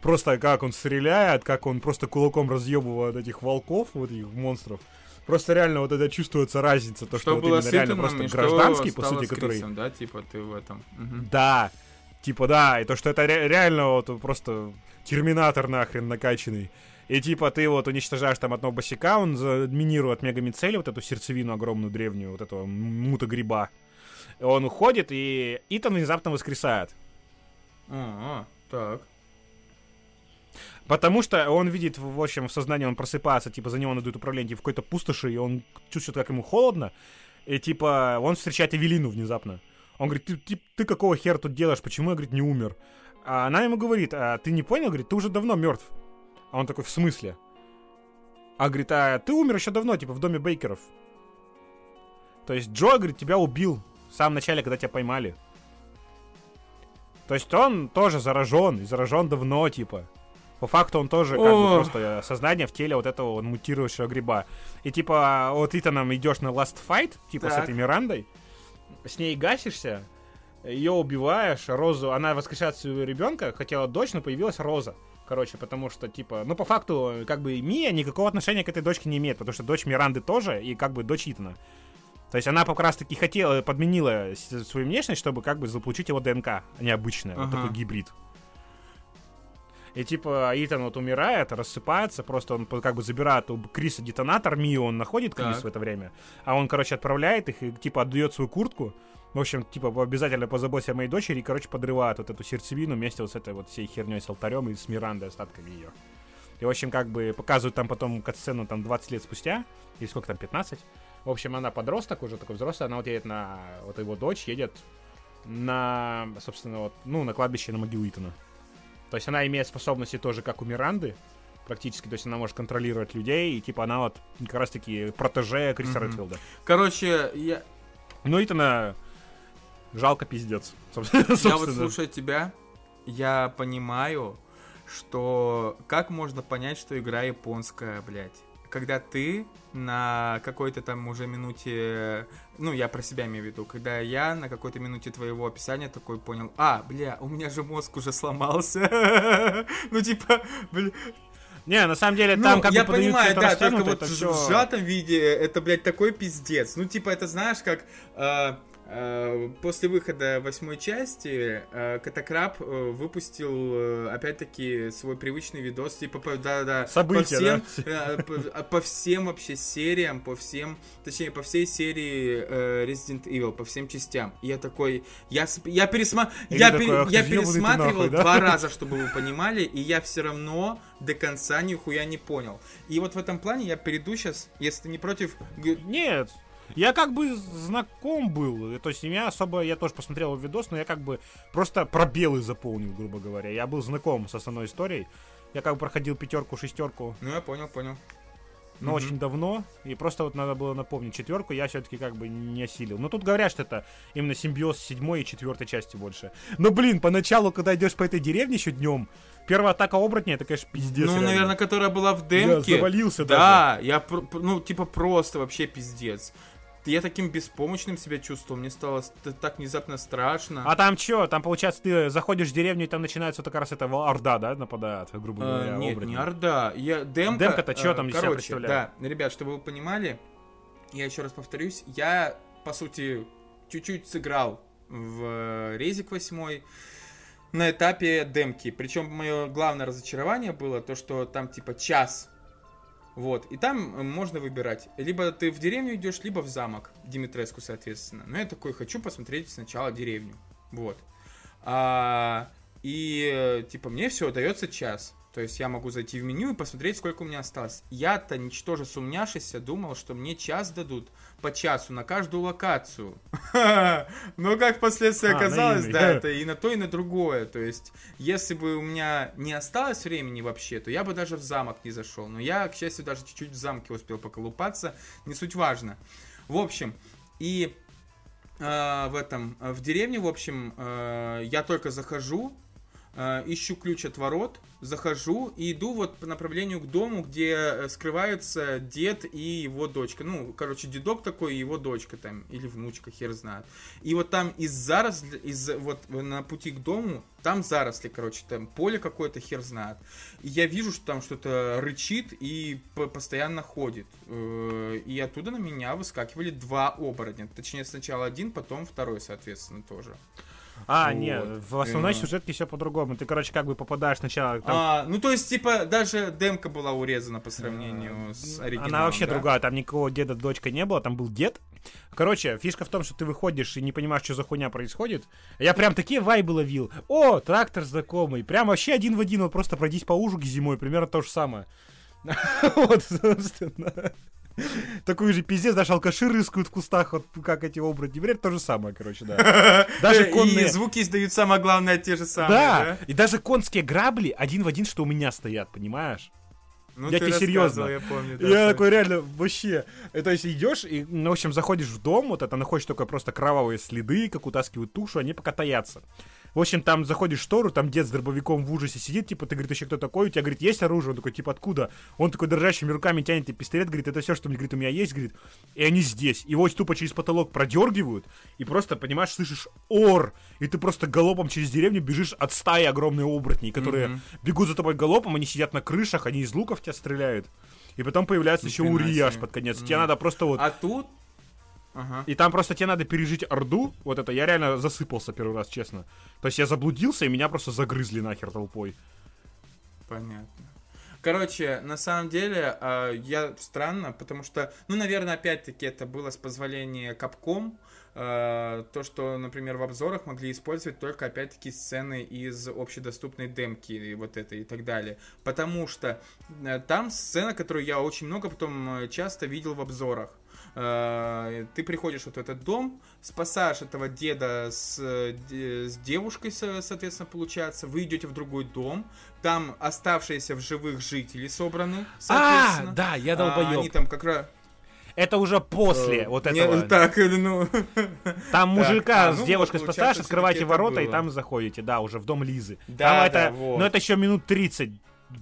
Просто как он стреляет, как он просто кулаком разъебывает этих волков, вот этих монстров. Просто реально вот это чувствуется разница, то, что, что вот было именно реально просто гражданский, по сути, который... Крисом, да, типа, ты в этом. Угу. Да, типа, да, и то, что это ре- реально вот просто терминатор нахрен накачанный. И типа ты вот уничтожаешь там одного босика, он заминирует мегамицели, вот эту сердцевину огромную древнюю, вот этого мута-гриба. Он уходит, и Итан внезапно воскресает. А, так. Потому что он видит, в общем, в сознании он просыпается, типа, за него надует управление в какой-то пустоши, и он чувствует, как ему холодно. И, типа, он встречает Эвелину внезапно. Он говорит, ты, ты, ты какого хера тут делаешь, почему я, говорит, не умер? А она ему говорит, а ты не понял, говорит, ты уже давно мертв. А он такой, в смысле? А говорит, а ты умер еще давно, типа, в доме Бейкеров. То есть Джо, говорит, тебя убил в самом начале, когда тебя поймали. То есть он тоже заражен, и заражен давно, типа. По факту он тоже как бы просто сознание в теле вот этого вот мутирующего гриба. И типа вот Итаном идешь на last fight, типа так. с этой Мирандой, с ней гасишься, ее убиваешь, Розу, она воскрешает своего ребенка, хотела дочь, но появилась Роза. Короче, потому что, типа, ну, по факту, как бы Мия никакого отношения к этой дочке не имеет, потому что дочь Миранды тоже, и как бы дочь Итана. То есть она как раз таки хотела, подменила свою внешность, чтобы как бы заполучить его ДНК необычное, ага. вот такой гибрид. И типа Итан вот умирает, рассыпается, просто он как бы забирает у Криса детонатор, Мию он находит Крис так. в это время, а он, короче, отправляет их и типа отдает свою куртку, в общем, типа, обязательно позаботься о моей дочери, и, короче, подрывают вот эту сердцевину вместе вот с этой вот всей херней с алтарем и с Мирандой, остатками ее. И, в общем, как бы показывают там потом катсцену там 20 лет спустя, или сколько там, 15. В общем, она подросток уже, такой взрослый, она вот едет на... Вот его дочь едет на, собственно, вот, ну, на кладбище на могилу Итана. То есть она имеет способности тоже, как у Миранды, практически, то есть она может контролировать людей, и типа она вот как раз-таки протеже Криса mm-hmm. Редфилда. Короче, я... Ну, Итана жалко пиздец. Я вот слушая тебя, я понимаю, что как можно понять, что игра японская, блядь? Когда ты на какой-то там уже минуте, ну, я про себя имею в виду, когда я на какой-то минуте твоего описания такой понял, а, бля, у меня же мозг уже сломался. Ну, типа, бля, не, на самом деле, там ну, как я бы понимаю, да, только вот в сжатом виде это, блядь, такой пиздец. Ну, типа, это знаешь, как Э, после выхода восьмой части э, Катакраб э, выпустил опять-таки свой привычный видос, типа да, да, События, по всем, да? по, по всем вообще сериям, по всем, точнее по всей серии Resident Evil, по всем частям. И я такой, я я пересма, я, такой, пер... я пересматривал нахуй, да? два раза, чтобы вы понимали, и я все равно до конца нихуя не понял. И вот в этом плане я перейду сейчас, если ты не против. Нет, Я как бы знаком был, то есть меня особо, я тоже посмотрел видос, но я как бы просто пробелы заполнил, грубо говоря. Я был знаком с основной историей. Я как бы проходил пятерку, шестерку. Ну, я понял, понял. Но mm-hmm. очень давно, и просто вот надо было напомнить четверку, я все-таки как бы не осилил. Но тут говорят, что это именно симбиоз седьмой и четвертой части больше. Но, блин, поначалу, когда идешь по этой деревне еще днем, Первая атака оборотня, это, конечно, пиздец. Ну, реально. наверное, которая была в демке. Я завалился Да, даже. я, ну, типа, просто вообще пиздец. Я таким беспомощным себя чувствовал, мне стало так внезапно страшно. А там что? Там, получается, ты заходишь в деревню, и там начинается вот как раз эта Орда, да, нападает, грубо а, говоря, а, Нет, оборотни. не Орда. Я, демка... Демка-то что там короче, представляет? Да, ребят, чтобы вы понимали, я еще раз повторюсь, я, по сути, чуть-чуть сыграл в Резик 8 на этапе демки. Причем мое главное разочарование было то, что там типа час. Вот. И там э, можно выбирать. Либо ты в деревню идешь, либо в замок. Димитреску, соответственно. Но я такой хочу посмотреть сначала деревню. Вот. А, и э, типа мне все дается час. То есть я могу зайти в меню и посмотреть, сколько у меня осталось. Я-то, ничтоже сумняшися, думал, что мне час дадут по часу на каждую локацию. Но как впоследствии а, оказалось, да, это и на то, и на другое. То есть, если бы у меня не осталось времени вообще, то я бы даже в замок не зашел. Но я, к счастью, даже чуть-чуть в замке успел поколупаться. Не суть важно. В общем, и э, в этом, в деревне, в общем, э, я только захожу, э, ищу ключ от ворот, захожу и иду вот по направлению к дому, где э, скрываются дед и его дочка. Ну, короче, дедок такой и его дочка там, или внучка, хер знает. И вот там из заросли, из, вот на пути к дому, там заросли, короче, там поле какое-то, хер знает. И я вижу, что там что-то рычит и постоянно ходит. Э, и оттуда на меня выскакивали два оборотня. Точнее, сначала один, потом второй, соответственно, тоже. А, вот. нет, в основной yeah. сюжетке все по-другому. Ты, короче, как бы попадаешь сначала... Там... А, ну, то есть, типа, даже демка была урезана по сравнению а, с оригиналом, Она вообще да? другая, там никакого деда-дочка не было, там был дед. Короче, фишка в том, что ты выходишь и не понимаешь, что за хуйня происходит. Я прям такие вайбы ловил. О, трактор знакомый. Прям вообще один в один, вот просто пройдись по ужуге зимой, примерно то же самое. Вот, собственно. Такой же пиздец, даже алкаши рыскают в кустах, вот как эти оборотни. Бред то же самое, короче, да. Даже конные... И звуки издают самое главное те же самые, да? И даже конские грабли один в один, что у меня стоят, понимаешь? Ну, я тебе серьезно. Я, помню, да, я такой реально вообще. То есть идешь и, ну, в общем, заходишь в дом, вот это находишь только просто кровавые следы, как утаскивают тушу, они пока таятся. В общем, там заходишь в штору, там дед с дробовиком в ужасе сидит, типа, ты, говорит, еще кто такой? У тебя, говорит, есть оружие? Он такой, типа, откуда? Он такой дрожащими руками тянет и пистолет, говорит, это все, что мне, говорит, у меня есть, говорит. И они здесь. Его тупо через потолок продергивают, и просто, понимаешь, слышишь ор, и ты просто галопом через деревню бежишь от стаи огромной оборотней, которые mm-hmm. бегут за тобой галопом, они сидят на крышах, они из луков тебя стреляют. И потом появляется еще Урияш под конец. Mm-hmm. Тебе надо просто вот... А тут Ага. И там просто тебе надо пережить Орду. Вот это, я реально засыпался первый раз, честно. То есть я заблудился, и меня просто загрызли нахер толпой. Понятно. Короче, на самом деле, э, я странно, потому что, ну, наверное, опять-таки это было с позволения Капком, э, то, что, например, в обзорах могли использовать только, опять-таки, сцены из общедоступной демки и вот это и так далее. Потому что э, там сцена, которую я очень много потом э, часто видел в обзорах. Э, ты приходишь вот в этот дом, спасаешь этого деда с, с девушкой, соответственно, получается, вы идете в другой дом, там оставшиеся в живых жители собраны, соответственно. А, да, я долбоёб. А, они там как раз... Это уже после э, вот этого. Не, так, ну... Там мужика а, с ну, девушкой вот, спасаешь, открываете ворота и там заходите, да, уже в дом Лизы. Да, там да, это, вот. Но это еще минут 30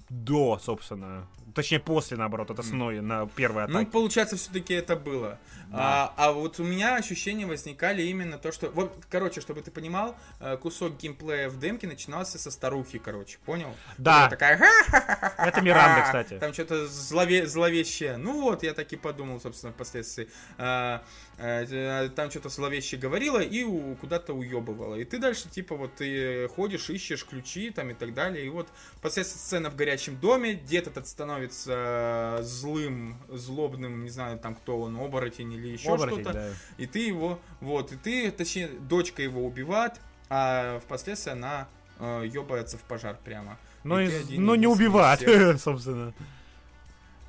до, собственно. Точнее, после, наоборот, от основной, на первой атаке. Ну, получается, все-таки это было. Да. А, а вот у меня ощущения возникали именно то, что... Вот, короче, чтобы ты понимал, э, кусок геймплея в демке начинался со старухи, короче, понял? Да. такая... Это Миранда, кстати. Там что-то злове... зловещее. Ну вот, я так и подумал, собственно, впоследствии. А, а, там что-то зловещее говорила и у... куда-то уебывала. И ты дальше, типа, вот ты ходишь, ищешь ключи там и так далее. И вот последствия сцена в горячем доме, дед этот становится злым, злобным, не знаю, там кто он, оборотень или еще что-то. Да. И ты его, вот, и ты, точнее, дочка его убивает, а впоследствии она э, ебается в пожар прямо. Но, из, но не убивает, собственно.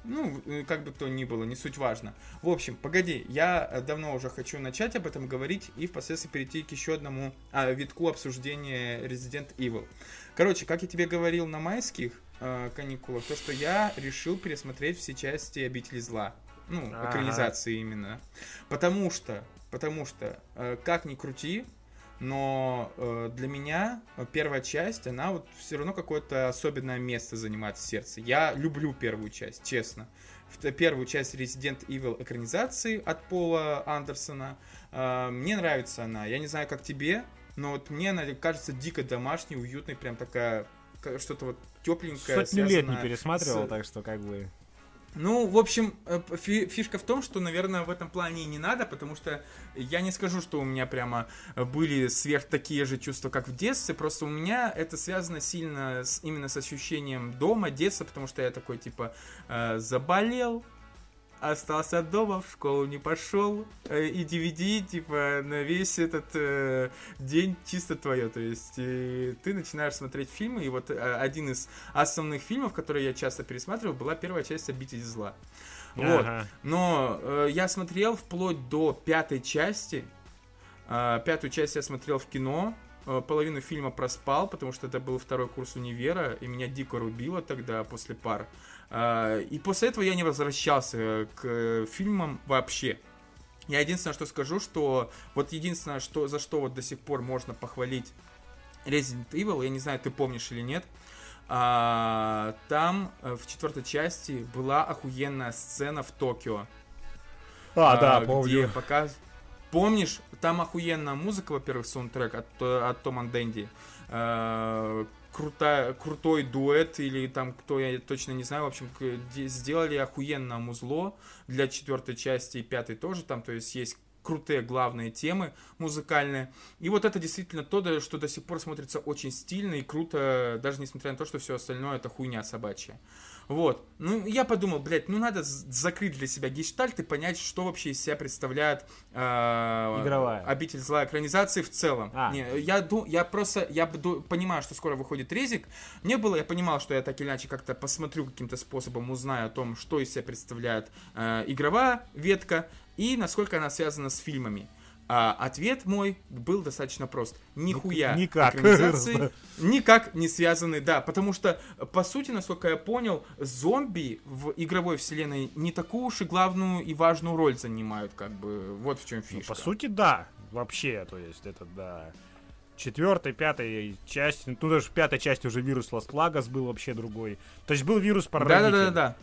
Ну, э, как бы то ни было, не суть важно. В общем, погоди, я э, давно уже хочу начать об этом говорить и впоследствии перейти к еще одному а, витку обсуждения Resident Evil. Короче, как я тебе говорил на майских э, каникулах, то, что я решил пересмотреть все части Обители Зла. Ну, ага. экранизации именно. Потому что, потому что, э, как ни крути, но э, для меня первая часть, она вот все равно какое-то особенное место занимает в сердце. Я люблю первую часть, честно. В первую часть Resident Evil экранизации от Пола Андерсона. Э, мне нравится она. Я не знаю, как тебе, но вот мне она кажется дико домашней, уютной, прям такая что-то вот тепленькое. Сотню лет не пересматривал, с... так что как бы... Ну, в общем, э, фишка в том, что, наверное, в этом плане и не надо, потому что я не скажу, что у меня прямо были сверх такие же чувства, как в детстве, просто у меня это связано сильно с, именно с ощущением дома, детства, потому что я такой, типа, э, заболел, остался дома, в школу не пошел, э, и DVD, типа, на весь этот э, день чисто твое. То есть э, ты начинаешь смотреть фильмы, и вот э, один из основных фильмов, которые я часто пересматривал, была первая часть «Обитель зла». Ага. Вот. Но э, я смотрел вплоть до пятой части. Э, пятую часть я смотрел в кино, половину фильма проспал, потому что это был второй курс универа, и меня дико рубило тогда после пар. А, и после этого я не возвращался к фильмам вообще. Я единственное, что скажу, что вот единственное, что, за что вот до сих пор можно похвалить Resident Evil, я не знаю, ты помнишь или нет, а, там э, в четвертой части была охуенная сцена в Токио. А, а да, помню. Показ... Помнишь, там охуенная музыка, во-первых, саундтрек от, от Тома Дэнди крутая, крутой дуэт, или там кто, я точно не знаю, в общем, сделали охуенно музло для четвертой части и пятой тоже, там, то есть есть крутые главные темы музыкальные. И вот это действительно то, что до сих пор смотрится очень стильно и круто, даже несмотря на то, что все остальное это хуйня собачья. Вот. Ну, я подумал, блядь, ну надо закрыть для себя гештальт и понять, что вообще из себя представляет э, Игровая. обитель зла экранизации в целом. А. Не, я, я просто, я понимаю, что скоро выходит резик. Мне было, я понимал, что я так или иначе как-то посмотрю каким-то способом, узнаю о том, что из себя представляет э, игровая ветка и насколько она связана с фильмами. А ответ мой был достаточно прост. Нихуя. Никак. никак не связаны, да. Потому что, по сути, насколько я понял, зомби в игровой вселенной не такую уж и главную и важную роль занимают, как бы. Вот в чем фишка. Ну, по сути, да. Вообще, то есть, это да. Четвертой, пятой части, ну даже в пятой части уже вирус Ластлагас был вообще другой. То есть был вирус Да, да,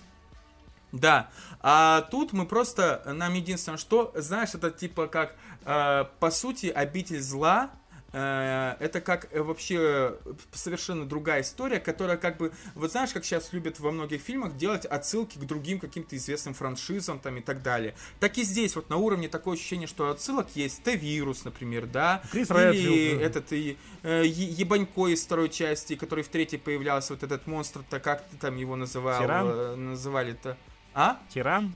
да, а тут мы просто, нам единственное, что, знаешь, это типа как, э, по сути, обитель зла, э, это как э, вообще совершенно другая история, которая как бы, вот знаешь, как сейчас любят во многих фильмах делать отсылки к другим каким-то известным франшизам там и так далее. Так и здесь вот на уровне такое ощущение, что отсылок есть. Т-вирус, например, да? Крис Или Редфилд, да. этот и, э, Ебанько из второй части, который в третьей появлялся, вот этот монстр-то, как ты там его называл? Э, называли-то? А? Тиран?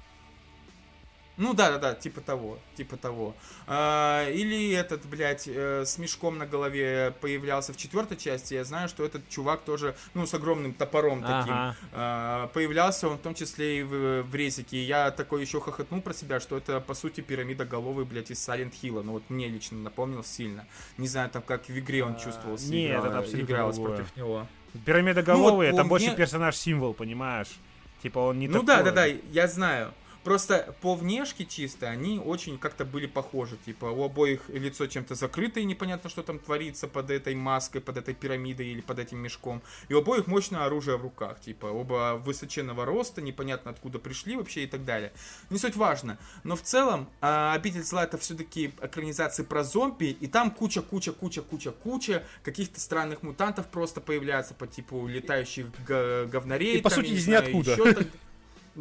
Ну да, да, да, типа того, типа того. А, или этот, блядь, э, с мешком на голове появлялся в четвертой части. Я знаю, что этот чувак тоже, ну, с огромным топором таким, ага. а, появлялся он в том числе и в, в резике. Я такой еще хохотнул про себя, что это, по сути, пирамида головы, блядь, из Silent Hill. Ну, вот мне лично напомнил сильно. Не знаю, там, как в игре он а, чувствовался. Нет, игра, это абсолютно игралась против него. Пирамида головы, ну, вот, это больше мне... персонаж-символ, понимаешь? Типа он не Ну такой. да, да, да, я знаю. Просто по внешке чисто они очень как-то были похожи. Типа у обоих лицо чем-то закрыто и непонятно, что там творится под этой маской, под этой пирамидой или под этим мешком. И у обоих мощное оружие в руках. Типа оба высоченного роста, непонятно откуда пришли вообще и так далее. Не суть важно. Но в целом а, Обитель зла это все-таки экранизации про зомби. И там куча, куча, куча, куча, куча каких-то странных мутантов просто появляется по типу летающих говнорей. И по сути из ниоткуда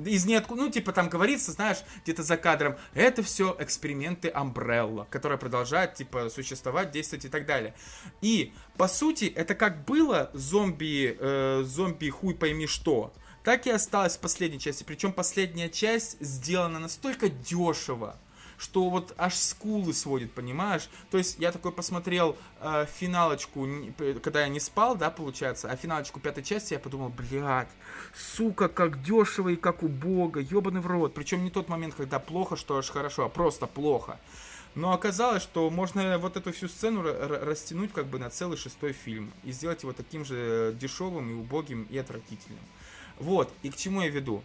из ниоткуда, ну, типа там говорится, знаешь, где-то за кадром, это все эксперименты Umbrella, которые продолжают, типа, существовать, действовать и так далее. И, по сути, это как было зомби, э, зомби хуй пойми что, так и осталось в последней части. Причем последняя часть сделана настолько дешево, что вот аж скулы сводит, понимаешь? То есть я такой посмотрел э, финалочку, когда я не спал, да, получается, а финалочку пятой части я подумал, блядь, сука, как дешево и как убого, ебаный в рот. Причем не тот момент, когда плохо, что аж хорошо, а просто плохо. Но оказалось, что можно вот эту всю сцену растянуть как бы на целый шестой фильм и сделать его таким же дешевым и убогим и отвратительным. Вот, и к чему я веду?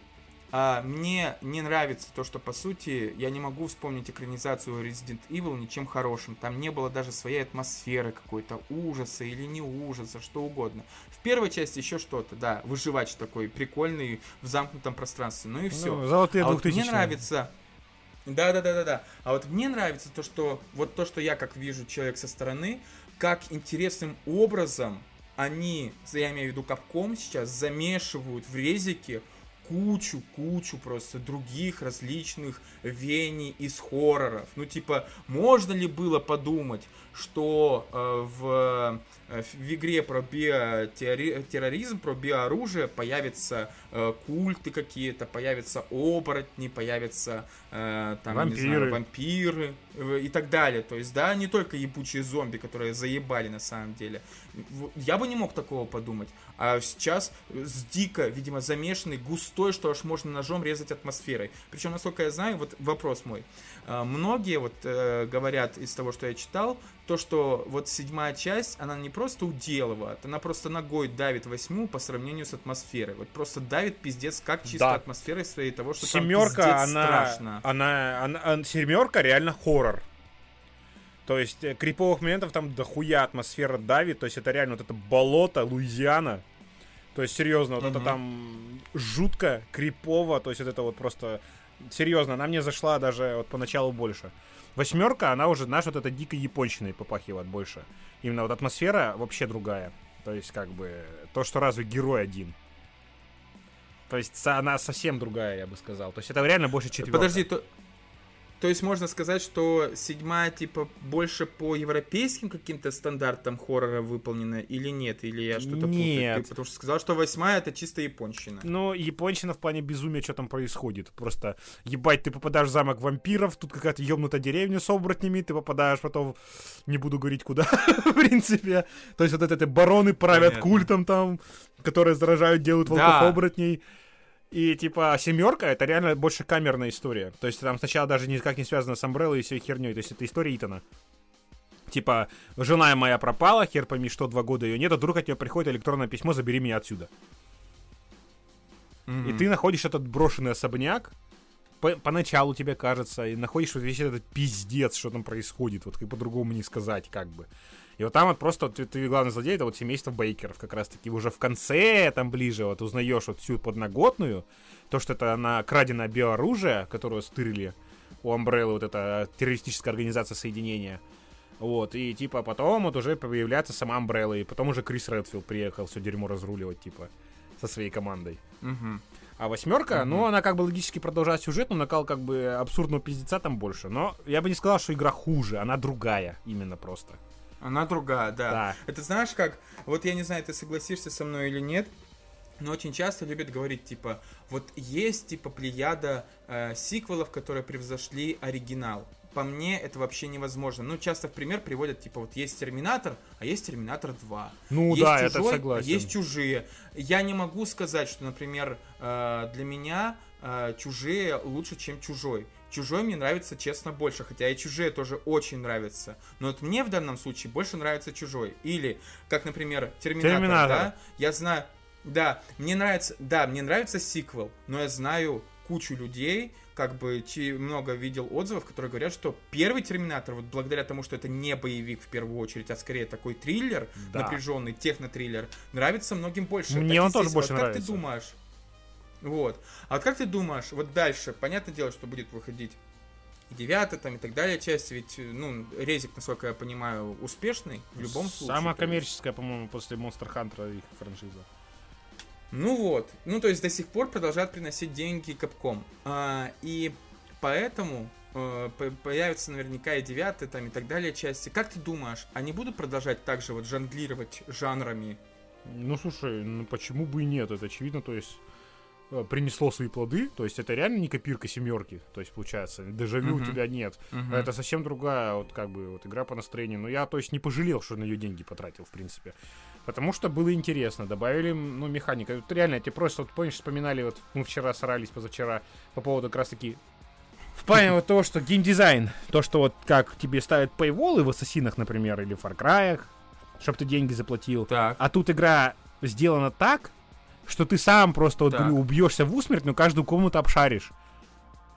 А, мне не нравится то, что, по сути, я не могу вспомнить экранизацию Resident Evil ничем хорошим. Там не было даже своей атмосферы какой-то, ужаса или не ужаса, что угодно. В первой части еще что-то, да, выживач такой прикольный в замкнутом пространстве, ну и все. Ну, золотые а вот мне нравится... Да, да, да, да, да. А вот мне нравится то, что вот то, что я как вижу человек со стороны, как интересным образом они, я имею в виду Капком сейчас, замешивают в резике кучу-кучу просто других различных вений из хорроров. Ну, типа, можно ли было подумать, что э, в, в игре про биотерроризм, про биооружие появятся э, культы какие-то, появятся оборотни, появятся э, там, вампиры. не знаю, вампиры э, и так далее. То есть, да, не только ебучие зомби, которые заебали на самом деле. Я бы не мог такого подумать. А сейчас с дико, видимо, замешанный, густой, что аж можно ножом резать атмосферой. Причем, насколько я знаю, вот вопрос мой. Э, многие вот э, говорят из того, что я читал, то, что вот седьмая часть, она не просто уделывает, она просто ногой давит восьмую по сравнению с атмосферой. Вот просто давит пиздец, как чисто да. атмосферой своей того, что семерка, там она, страшно. Она, она, она, семерка реально хоррор. То есть э, криповых моментов там дохуя атмосфера давит, то есть это реально вот это болото, Луизиана. То есть серьезно, вот угу. это там жутко, крипово, то есть вот это вот просто серьезно, она мне зашла даже вот поначалу больше. Восьмерка, она уже, знаешь, вот это дикой японщиной попахивает больше. Именно вот атмосфера вообще другая. То есть, как бы, то, что разве герой один. То есть, она совсем другая, я бы сказал. То есть, это реально больше четверка. Подожди, то, то есть можно сказать, что седьмая, типа, больше по европейским каким-то стандартам хоррора выполнена или нет? Или я что-то нет. путаю? Ты потому что сказал, что восьмая это чисто японщина. Ну, японщина в плане безумия, что там происходит. Просто, ебать, ты попадаешь в замок вампиров, тут какая-то ебнутая деревня с оборотнями, ты попадаешь потом, не буду говорить куда, в принципе. То есть вот это, это бароны правят Понятно. культом там, которые заражают, делают волков-оборотней. Да. И типа семерка это реально больше камерная история. То есть там сначала даже никак не связано с Umbrella и всей херней. То есть это история Итана. Типа, жена моя пропала, хер пойми, что два года ее нет, а вдруг от нее приходит электронное письмо, забери меня отсюда. Mm-hmm. И ты находишь этот брошенный особняк, по- поначалу тебе кажется, и находишь вот весь этот пиздец, что там происходит, вот как по-другому не сказать, как бы. И вот там вот просто ты, ты главный злодей, это вот семейство Бейкеров как раз-таки. Уже в конце, там ближе, вот узнаешь вот всю подноготную, то, что это на краденое биооружие, которое стырили у Umbrella, вот эта террористическая организация соединения. Вот, и типа потом вот уже появляется сама Umbrella, и потом уже Крис Редфилд приехал все дерьмо разруливать, типа, со своей командой. Угу. А восьмерка, mm-hmm. ну, она как бы логически продолжает сюжет, но накал как бы абсурдного пиздеца там больше. Но я бы не сказал, что игра хуже, она другая именно просто. Она другая, да. да. Это знаешь как, вот я не знаю, ты согласишься со мной или нет, но очень часто любят говорить, типа, вот есть, типа, плеяда э, сиквелов, которые превзошли оригинал. По мне, это вообще невозможно. Ну, часто в пример приводят, типа, вот есть Терминатор, а есть Терминатор 2. Ну есть да, чужой, это согласен. А есть чужие. Я не могу сказать, что, например, э, для меня э, чужие лучше, чем чужой. Чужой мне нравится, честно, больше, хотя и чужие тоже очень нравятся. Но вот мне в данном случае больше нравится чужой. Или, как, например, Терминатор, Терминатор. да, я знаю, да, мне нравится, да, мне нравится сиквел, но я знаю кучу людей, как бы много видел отзывов, которые говорят, что первый Терминатор, вот благодаря тому, что это не боевик в первую очередь, а скорее такой триллер, да. напряженный технотриллер, нравится многим больше. Мне так он тоже больше вот, нравится. Как ты думаешь? Вот. А как ты думаешь, вот дальше, понятное дело, что будет выходить девятая там и так далее часть, ведь, ну, Резик, насколько я понимаю, успешный в любом случае. Самая коммерческая, по-моему, после Monster Hunter их франшиза. Ну вот, ну то есть до сих пор продолжают приносить деньги Капком. А, и поэтому э, появятся наверняка и девятые там и так далее части. Как ты думаешь, они будут продолжать также вот жонглировать жанрами? Ну слушай, ну почему бы и нет, это очевидно, то есть э, принесло свои плоды. То есть это реально не копирка семерки. То есть получается, дежавю uh-huh. у тебя нет. Uh-huh. Это совсем другая вот как бы вот игра по настроению. Но я то есть не пожалел, что на нее деньги потратил в принципе. Потому что было интересно. Добавили, ну, механика. Вот реально, тебе просто, вот, помнишь, вспоминали, вот мы вчера срались, позавчера, по поводу как раз таки в плане вот того, что геймдизайн, то, что вот как тебе ставят пейволы в Ассасинах, например, или в Far Cry, чтобы ты деньги заплатил. Так. А тут игра сделана так, что ты сам просто вот говорю, убьешься в усмерть, но каждую комнату обшаришь.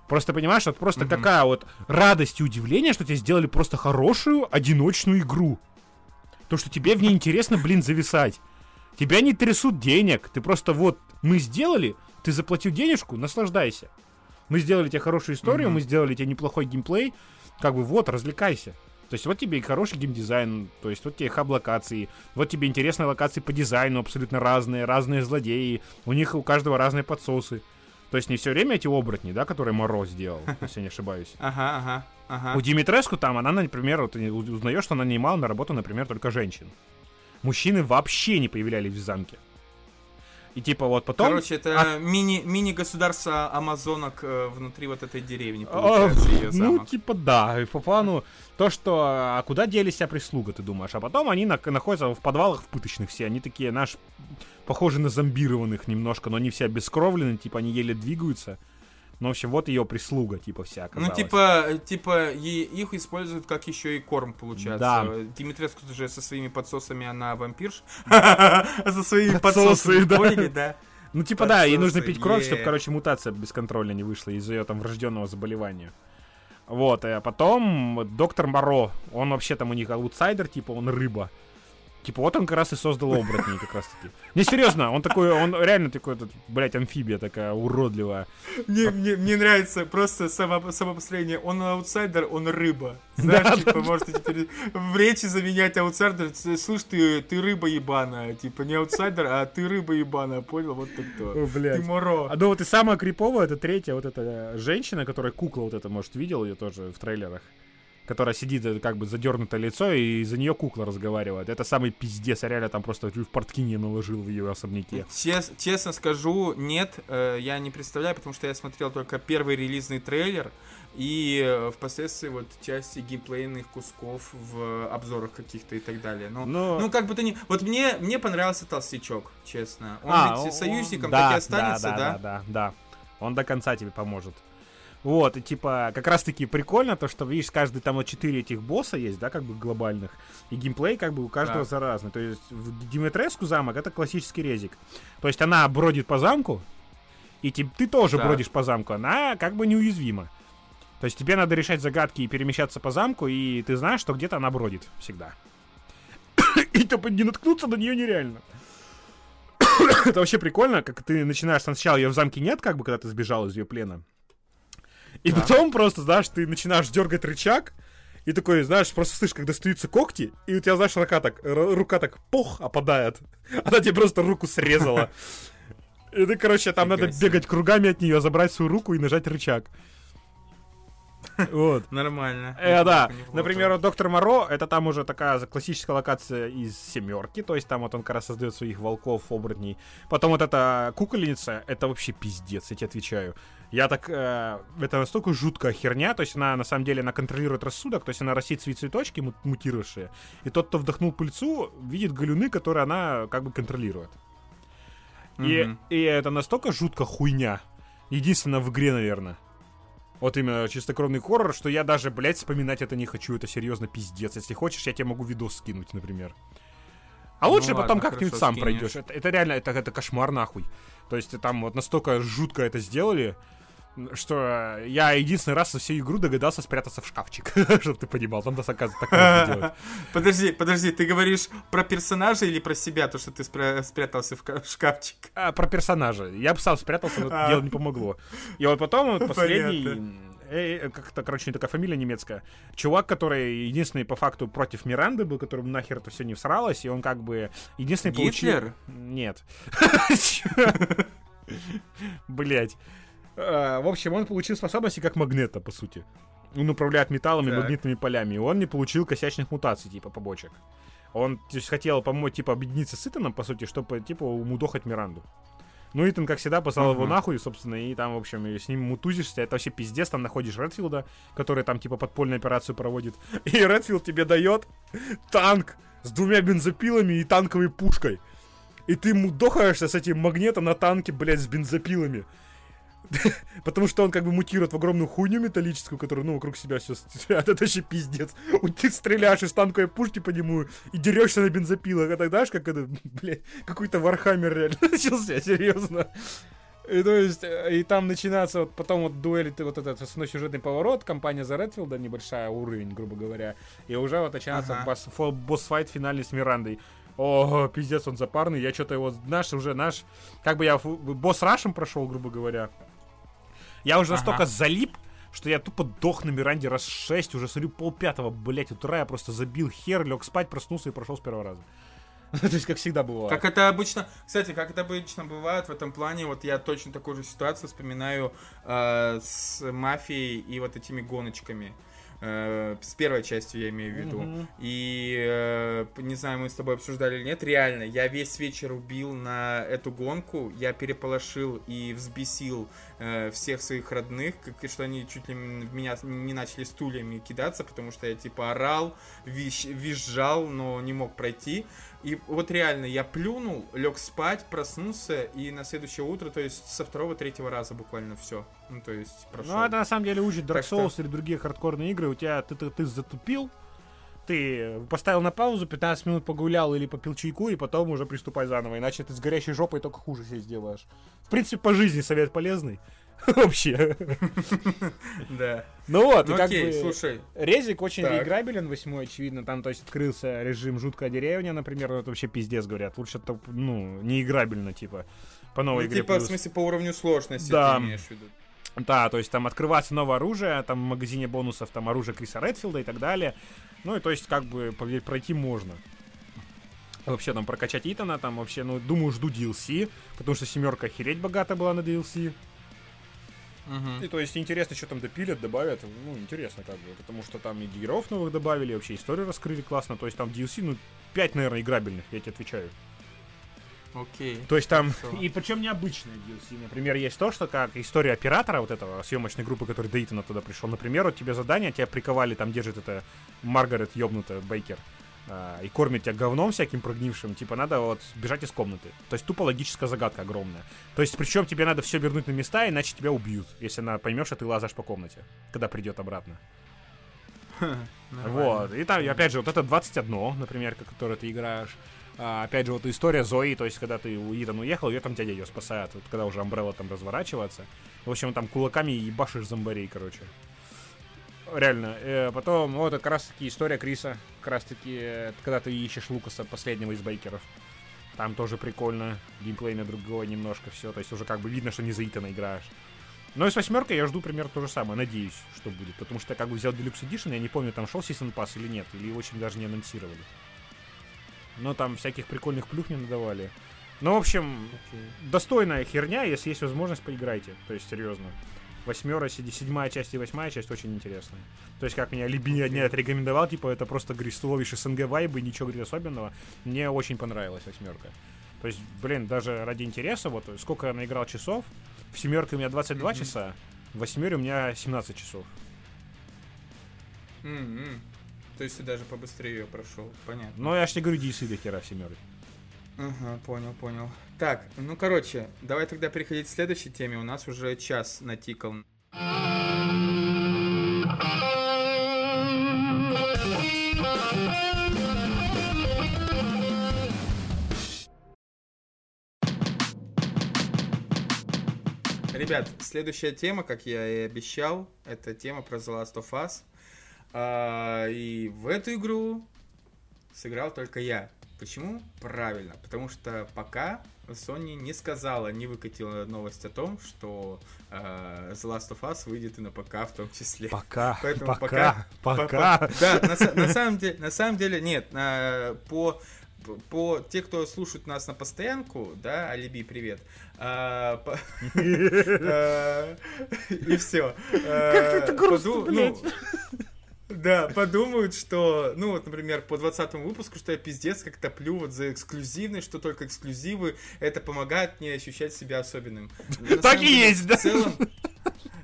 Просто понимаешь, вот просто mm-hmm. какая вот радость и удивление, что тебе сделали просто хорошую одиночную игру. То, что тебе в ней интересно, блин, зависать. Тебя не трясут денег. Ты просто вот, мы сделали, ты заплатил денежку, наслаждайся. Мы сделали тебе хорошую историю, mm-hmm. мы сделали тебе неплохой геймплей. Как бы вот, развлекайся. То есть вот тебе и хороший геймдизайн, то есть вот тебе хаб-локации, вот тебе интересные локации по дизайну, абсолютно разные, разные злодеи, у них у каждого разные подсосы. То есть не все время эти оборотни, да, которые Мороз сделал, если я не ошибаюсь. Ага, ага, ага. У Димитреску там, она, например, вот, узнаешь, что она не нанимала на работу, например, только женщин. Мужчины вообще не появлялись в замке. И типа вот потом... Короче, это а... мини, мини-государство амазонок э, внутри вот этой деревни, получается, ее замок. Ну, типа да, и по плану то, что... А куда делись вся прислуга, ты думаешь? А потом они на, находятся в подвалах в пыточных все, они такие, наш, похожи на зомбированных немножко, но они все обескровлены, типа они еле двигаются. Ну, в общем, вот ее прислуга, типа, вся ну, оказалась. Ну, типа, типа, их используют как еще и корм, получается. Да. Димитреску же со своими подсосами, она вампирш. Со своими подсосами, поняли, да? Ну, типа, да, ей нужно пить кровь, чтобы, короче, мутация бесконтрольно не вышла из-за ее там врожденного заболевания. Вот, а потом доктор Моро, он вообще там у них аутсайдер, типа, он рыба. Типа, вот он как раз и создал оборотней как раз таки. Не, серьезно, он такой, он реально такой, этот, блядь, амфибия такая уродливая. Мне, мне, мне нравится просто само, само построение. Он аутсайдер, он рыба. Знаешь, да, типа, да, можете теперь в речи заменять аутсайдер. Слышь, ты, ты рыба ебаная. Типа, не аутсайдер, а ты рыба ебаная. Понял? Вот ты кто. О, блядь. Ты Моро. А ну вот и самая криповая, это третья вот эта женщина, которая кукла вот эта, может, видел ее тоже в трейлерах которая сидит, э, как бы задернутое лицо, и за нее кукла разговаривает. Это самый пиздец, а реально там просто в портки не наложил в ее особняке. Чес, честно скажу, нет, э, я не представляю, потому что я смотрел только первый релизный трейлер, и э, впоследствии вот части геймплейных кусков в обзорах каких-то и так далее. Но, Но... Ну, как бы то ни... Вот мне, мне понравился Толстячок, честно. Он а, ведь союзником он... так и останется, да? Да, да, да, да. Он до конца тебе поможет. Вот, и типа, как раз-таки прикольно то, что, видишь, каждый там вот четыре этих босса есть, да, как бы глобальных, и геймплей как бы у каждого да. заразный. То есть в Диметреску замок это классический резик. То есть она бродит по замку, и ты, ты тоже да. бродишь по замку, она как бы неуязвима. То есть тебе надо решать загадки и перемещаться по замку, и ты знаешь, что где-то она бродит всегда. и типа не наткнуться на нее нереально. это вообще прикольно, как ты начинаешь сначала ее в замке нет, как бы, когда ты сбежал из ее плена. И да. потом просто, знаешь, ты начинаешь дергать рычаг, и такой, знаешь, просто слышишь, как достаются когти, и у тебя, знаешь, рука так, рука так, пох, опадает. Она тебе просто руку срезала. И ты, короче, там надо бегать кругами от нее, забрать свою руку и нажать рычаг. Вот. Нормально. Э, да. Например, Доктор Моро, это там уже такая классическая локация из семерки, то есть там вот он как раз создает своих волков, оборотней. Потом вот эта кукольница, это вообще пиздец, я тебе отвечаю. Я так... Э, это настолько жуткая херня, то есть она, на самом деле, она контролирует рассудок, то есть она растит свои цветочки мутировавшие, и тот, кто вдохнул пыльцу, видит галюны, которые она как бы контролирует. Mm-hmm. И, и это настолько жутко хуйня. Единственное в игре, наверное. Вот именно чистокровный хоррор, что я даже, блядь, вспоминать это не хочу. Это серьезно пиздец. Если хочешь, я тебе могу видос скинуть, например. А лучше ну, потом как-нибудь сам скинешь. пройдешь. Это, это реально, это, это кошмар нахуй. То есть там вот настолько жутко это сделали, что я единственный раз за всю игру догадался спрятаться в шкафчик, чтобы ты понимал, там нас оказывается так делать. Подожди, подожди, ты говоришь про персонажа или про себя, то, что ты спрятался в шкафчик? А, про персонажа. Я бы сам спрятался, но а. дело не помогло. И вот потом вот последний... Э, как-то, короче, не такая фамилия немецкая. Чувак, который единственный по факту против Миранды был, которому нахер это все не всралось, и он как бы единственный Гитлер? получил... Нет. Блять. А, в общем, он получил способности как магнета, по сути. Он управляет металлами, так. магнитными полями. И он не получил косячных мутаций, типа, побочек. Он то есть, хотел помочь, типа, объединиться с Итаном, по сути, чтобы, типа, умудохать Миранду. Ну, Итан, как всегда, послал uh-huh. его нахуй, собственно, и там, в общем, с ним мутузишься. Это вообще пиздец. Там находишь Редфилда, который там, типа, подпольную операцию проводит. И Редфилд тебе дает танк с двумя бензопилами и танковой пушкой. И ты мудохаешься с этим магнитом на танке, блядь, с бензопилами. Потому что он как бы мутирует в огромную хуйню металлическую, которая, ну, вокруг себя все... Это вообще пиздец. Ты стреляешь из танковой пушки по нему и дерешься на бензопилах. Это знаешь, как это, блядь, какой-то вархаммер реально начался, серьезно. И то есть, и там начинается вот потом вот дуэль, ты вот этот основной сюжетный поворот, компания за Редфилда, небольшая уровень, грубо говоря, и уже вот начинается ага. босс, босс-файт финальный с Мирандой. О, пиздец, он запарный, я что-то его, наш уже, наш, как бы я босс Рашем прошел, грубо говоря, я уже ага. настолько залип, что я тупо дох на Миранде раз шесть, уже смотрю полпятого, блять, утра я просто забил хер, лег спать, проснулся и прошел с первого раза. То есть, как всегда бывает. Как это обычно, кстати, как это обычно бывает в этом плане, вот я точно такую же ситуацию вспоминаю э, с мафией и вот этими гоночками. Э, с первой частью я имею в виду. Mm-hmm. И э, не знаю, мы с тобой обсуждали или нет, реально, я весь вечер убил на эту гонку, я переполошил и взбесил э, всех своих родных, как, что они чуть ли в меня не начали стульями кидаться, потому что я типа орал, визж, визжал, но не мог пройти. И вот реально, я плюнул, лег спать, проснулся, и на следующее утро, то есть со второго-третьего раза буквально все. Ну, то есть прошел. Ну, это на самом деле учит Dark Souls что... или другие хардкорные игры. У тебя, ты, ты, ты затупил, ты поставил на паузу, 15 минут погулял или попил чайку, и потом уже приступай заново. Иначе ты с горящей жопой только хуже себе сделаешь. В принципе, по жизни совет полезный. Вообще. Да. Ну вот, ну, как бы... слушай. Резик очень реиграбелен, восьмой, очевидно. Там, то есть, открылся режим «Жуткая деревня», например. Это вообще пиздец, говорят. Лучше, ну, неиграбельно, типа, по новой ну, игре. типа, в смысле, по уровню сложности ты имеешь в виду. Да, то есть там открывается новое оружие, там в магазине бонусов там оружие Криса Редфилда и так далее. Ну и то есть как бы пройти можно. Вообще там прокачать Итана, там вообще, ну, думаю, жду DLC, потому что семерка охереть богата была на DLC. Угу. И то есть интересно, что там допилят, добавят. Ну, интересно как бы, потому что там и героев новых добавили, вообще историю раскрыли классно. То есть там DLC, ну, 5, наверное, играбельных, я тебе отвечаю. Окей. То есть там, Хорошо. и причем необычные DLC. Например, есть то, что как история оператора вот этого съемочной группы, который Дейтона туда пришел. Например, вот тебе задание, тебя приковали, там держит это Маргарет ёбнутая Бейкер а, и кормит тебя говном всяким прогнившим, типа надо вот бежать из комнаты. То есть тупо логическая загадка огромная. То есть причем тебе надо все вернуть на места, иначе тебя убьют, если она поймешь, что ты лазаешь по комнате, когда придет обратно. Вот. И там, опять же, вот это 21, например, которое ты играешь. А, опять же, вот история Зои, то есть, когда ты у Итан уехал, ее там дядя ее спасает, вот, когда уже Амбрелла там разворачивается. В общем, там кулаками ебашишь зомбарей, короче. Реально. Э, потом, вот, это как раз таки история Криса. Как раз таки, э, когда ты ищешь Лукаса, последнего из байкеров. Там тоже прикольно. Геймплей на другой немножко все. То есть уже как бы видно, что не за Итана играешь. Но и с восьмеркой я жду примерно то же самое. Надеюсь, что будет. Потому что я как бы взял Deluxe Edition, я не помню, там шел Season Pass или нет. Или очень даже не анонсировали. Но там всяких прикольных плюх не надавали. Ну, в общем, okay. достойная херня, если есть возможность, поиграйте. То есть, серьезно. Восьмера, седьмая часть и восьмая часть очень интересная. То есть, как меня не отрекомендовал, типа, это просто, говорит, ловишь СНГ вайбы, ничего, говорит, особенного. Мне очень понравилась восьмерка. То есть, блин, даже ради интереса, вот сколько я наиграл часов, в семерке у меня 22 mm-hmm. часа, в восьмере у меня 17 часов. Mm-hmm. То есть ты даже побыстрее ее прошел, понятно. Ну, я ж тебе говорю, DC до хера семерки. Ага, понял, понял. Так, ну короче, давай тогда переходить к следующей теме. У нас уже час натикал. Ребят, следующая тема, как я и обещал, это тема про The Last of Us. А, и в эту игру сыграл только я. Почему? Правильно, потому что пока Sony не сказала, не выкатила новость о том, что э, The Last of Us выйдет и на ПК в том числе. Пока, Поэтому пока, пока. пока. По, да, на, на самом деле, на самом деле нет, на, по по те, кто слушают нас на постоянку, да, Алиби, привет. По, и все. Как ты это грустно, ну, блядь. Да, подумают, что, ну вот, например, по 20 выпуску, что я пиздец как топлю вот за эксклюзивность, что только эксклюзивы, это помогает мне ощущать себя особенным. так и есть, да? В целом,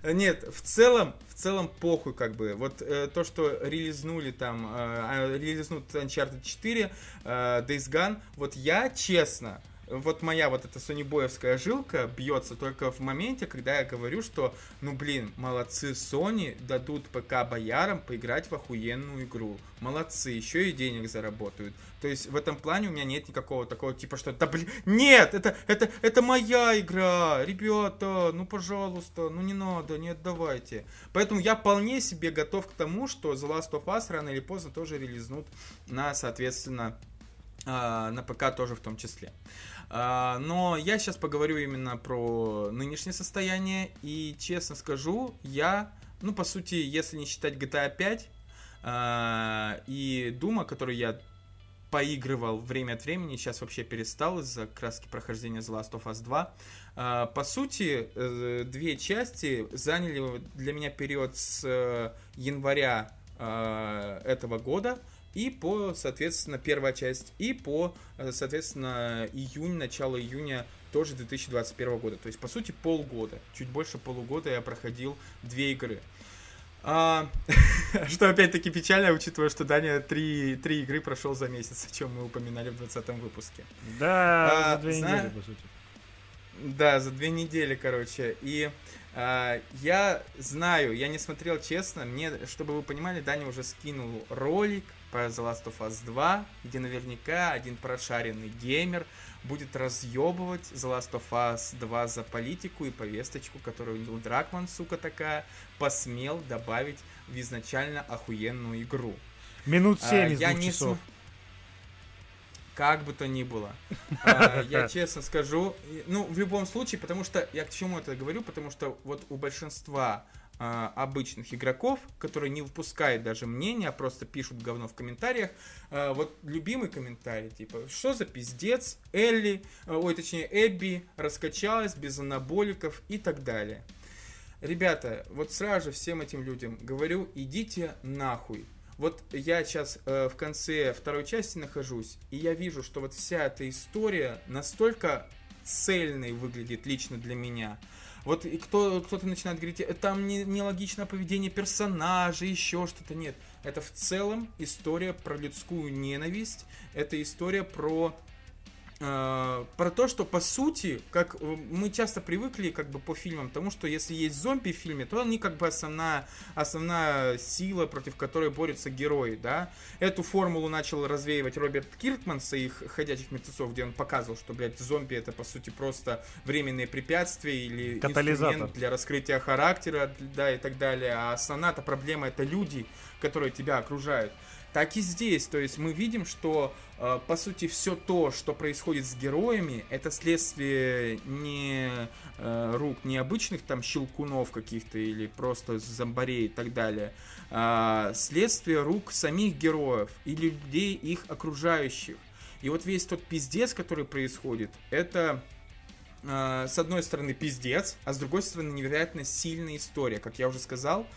нет, в целом, в целом похуй как бы. Вот э, то, что релизнули там, э, а, релизнут Uncharted 4, э, Days Gone, вот я честно, вот моя вот эта сонибоевская жилка бьется только в моменте, когда я говорю, что, ну блин, молодцы Sony дадут ПК боярам поиграть в охуенную игру. Молодцы, еще и денег заработают. То есть в этом плане у меня нет никакого такого типа, что да блин, нет, это, это, это моя игра, ребята, ну пожалуйста, ну не надо, не отдавайте. Поэтому я вполне себе готов к тому, что The Last of Us рано или поздно тоже релизнут на, соответственно, а, на ПК тоже в том числе. А, но я сейчас поговорю именно про нынешнее состояние. И честно скажу, я, ну, по сути, если не считать GTA 5 а, и Дума, который я поигрывал время от времени, сейчас вообще перестал из-за краски прохождения The Last of Us 2. А, по сути, э, две части заняли для меня период с э, января этого года и по, соответственно, первая часть, и по, э, соответственно, июнь, начало июня тоже 2021 года. То есть, по сути, полгода. Чуть больше полугода я проходил две игры. А, что опять-таки печально, учитывая, что Даня три, три игры прошел за месяц, о чем мы упоминали в 20 выпуске. Да, а, за две зна... недели, по сути. Да, за две недели, короче. И а, я знаю, я не смотрел честно, мне, чтобы вы понимали, Даня уже скинул ролик, по The Last of Us 2, где наверняка один прошаренный геймер будет разъебывать The Last of Us 2 за политику и повесточку, которую Нил Дракман, сука такая, посмел добавить в изначально охуенную игру. Минут 7 а, из я не часов. См... Как бы то ни было. А, я честно скажу, ну, в любом случае, потому что, я к чему это говорю, потому что вот у большинства а, обычных игроков, которые не выпускают даже мнения, а просто пишут говно в комментариях. А, вот любимый комментарий, типа, что за пиздец, Элли, а, ой, точнее, Эбби раскачалась без анаболиков и так далее. Ребята, вот сразу же всем этим людям говорю, идите нахуй. Вот я сейчас э, в конце второй части нахожусь, и я вижу, что вот вся эта история настолько цельной выглядит лично для меня – вот и кто, кто-то начинает говорить, «Э, там не, нелогичное поведение персонажа, еще что-то. Нет, это в целом история про людскую ненависть, это история про Uh, про то, что по сути, как э, мы часто привыкли как бы по фильмам, тому, что если есть зомби в фильме, то они как бы основная, основная сила, против которой борются герои, да. Эту формулу начал развеивать Роберт Киркман в своих «Ходячих мертвецов», где он показывал, что, блядь, зомби это по сути просто временные препятствия или инструмент для раскрытия характера, да, и так далее. А основная-то проблема это люди, которые тебя окружают так и здесь. То есть мы видим, что э, по сути все то, что происходит с героями, это следствие не э, рук не обычных там щелкунов каких-то или просто зомбарей и так далее, а следствие рук самих героев и людей их окружающих. И вот весь тот пиздец, который происходит, это э, с одной стороны пиздец, а с другой стороны невероятно сильная история. Как я уже сказал,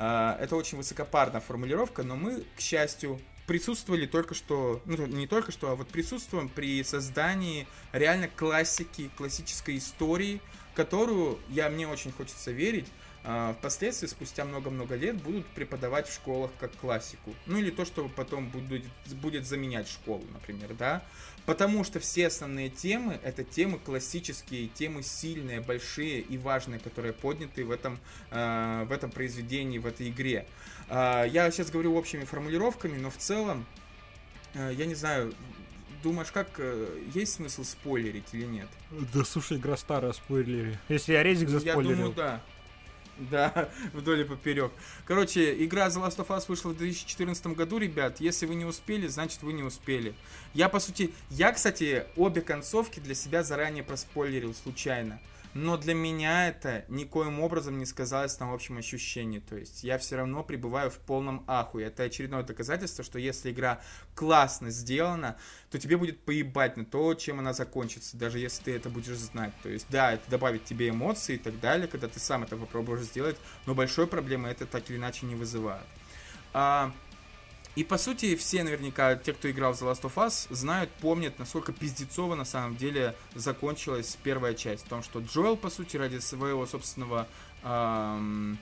это очень высокопарная формулировка, но мы, к счастью, присутствовали только что, ну не только что, а вот присутствуем при создании реально классики, классической истории, которую, я мне очень хочется верить, а, впоследствии, спустя много-много лет, будут преподавать в школах как классику. Ну или то, что потом будет, будет заменять школу, например, да. Потому что все основные темы это темы классические, темы сильные, большие и важные, которые подняты в этом, э, в этом произведении, в этой игре. Э, я сейчас говорю общими формулировками, но в целом, э, я не знаю, думаешь, как э, есть смысл спойлерить или нет? Да слушай, игра старая, спойлери. Если я резик заспойлерил. Я думаю, да. Да, вдоль и поперек. Короче, игра The Last of Us вышла в 2014 году, ребят. Если вы не успели, значит вы не успели. Я, по сути, я, кстати, обе концовки для себя заранее проспойлерил случайно но для меня это никоим образом не сказалось на общем ощущении. То есть я все равно пребываю в полном ахуе. Это очередное доказательство, что если игра классно сделана, то тебе будет поебать на то, чем она закончится, даже если ты это будешь знать. То есть, да, это добавит тебе эмоции и так далее, когда ты сам это попробуешь сделать, но большой проблемы это так или иначе не вызывает. А, и по сути все наверняка, те, кто играл в The Last of Us, знают, помнят, насколько пиздецово на самом деле закончилась первая часть. В том, что Джоэл, по сути, ради своего собственного эм,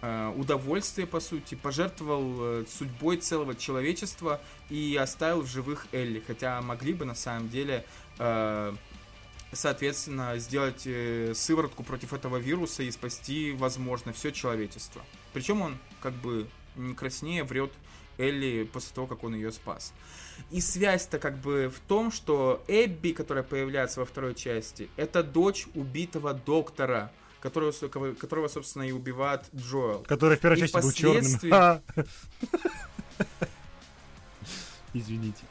э, удовольствия, по сути, пожертвовал э, судьбой целого человечества и оставил в живых Элли. Хотя могли бы на самом деле э, соответственно, сделать э, сыворотку против этого вируса и спасти, возможно, все человечество. Причем он, как бы, не краснее врет Элли после того, как он ее спас. И связь-то как бы в том, что Эбби, которая появляется во второй части, это дочь убитого доктора, которого, которого собственно, и убивает Джоэл. Который в первой и части впоследствии... был черным. Извините.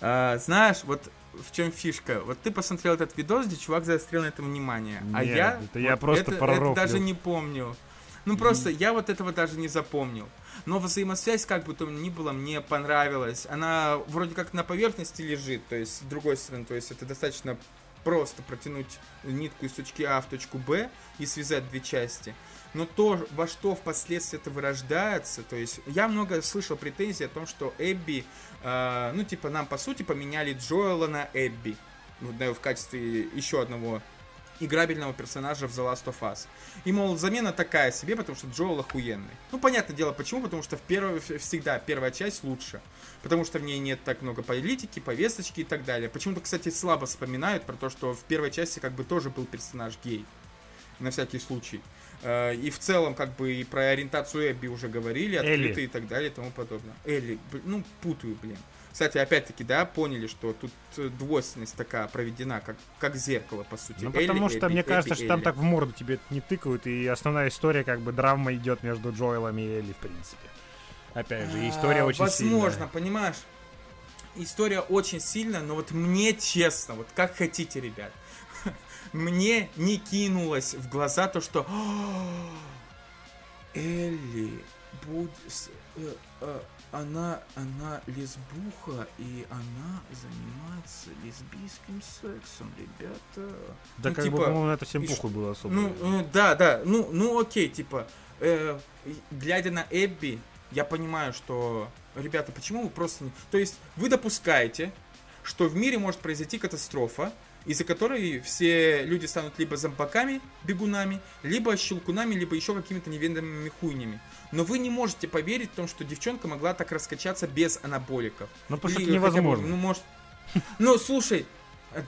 А, знаешь, вот в чем фишка? Вот ты посмотрел этот видос, где чувак заострил на этом внимание. А Нет, а я. Это вот я просто это, это даже не помню. Ну просто я вот этого даже не запомнил. Но взаимосвязь, как бы то ни было, мне понравилась. Она вроде как на поверхности лежит, то есть с другой стороны, то есть это достаточно просто протянуть нитку из точки А в точку Б и связать две части. Но то, во что впоследствии это вырождается, то есть я много слышал претензий о том, что Эбби, э, ну типа нам по сути поменяли Джоэла на Эбби, ну, в качестве еще одного играбельного персонажа в The Last of Us. И, мол, замена такая себе, потому что Джоэл охуенный. Ну, понятное дело, почему? Потому что в первой, всегда первая часть лучше. Потому что в ней нет так много политики, повесточки и так далее. Почему-то, кстати, слабо вспоминают про то, что в первой части как бы тоже был персонаж гей. На всякий случай. Э, и в целом, как бы, и про ориентацию Эбби уже говорили, открыто и так далее и тому подобное. Элли, ну, путаю, блин. Кстати, опять-таки, да, поняли, что тут э, двойственность такая проведена, как, как зеркало, по сути. Ну, потому Элли, что, Эбби, мне кажется, Эбби, что там так в морду тебе не тыкают, и основная история, как бы, драма идет между Джоэлом и Элли, в принципе. Опять же, история а, очень возможно, сильная. Возможно, понимаешь? История очень сильная, но вот мне честно, вот как хотите, ребят, мне не кинулось в глаза то, что Элли будет э, э, она, она лесбуха, и она занимается лесбийским сексом, ребята. Да ну, как типа, бы, по-моему, это всем похуй было особо. Ну, ну, да, да, ну, ну окей, типа, э, глядя на Эбби, я понимаю, что, ребята, почему вы просто... То есть, вы допускаете, что в мире может произойти катастрофа, из-за которой все люди станут либо зомбаками, бегунами, либо щелкунами, либо еще какими-то неведомыми хуйнями. Но вы не можете поверить в том, что девчонка могла так раскачаться без анаболиков. Ну, потому что это невозможно. Бы, ну, может... Ну, слушай,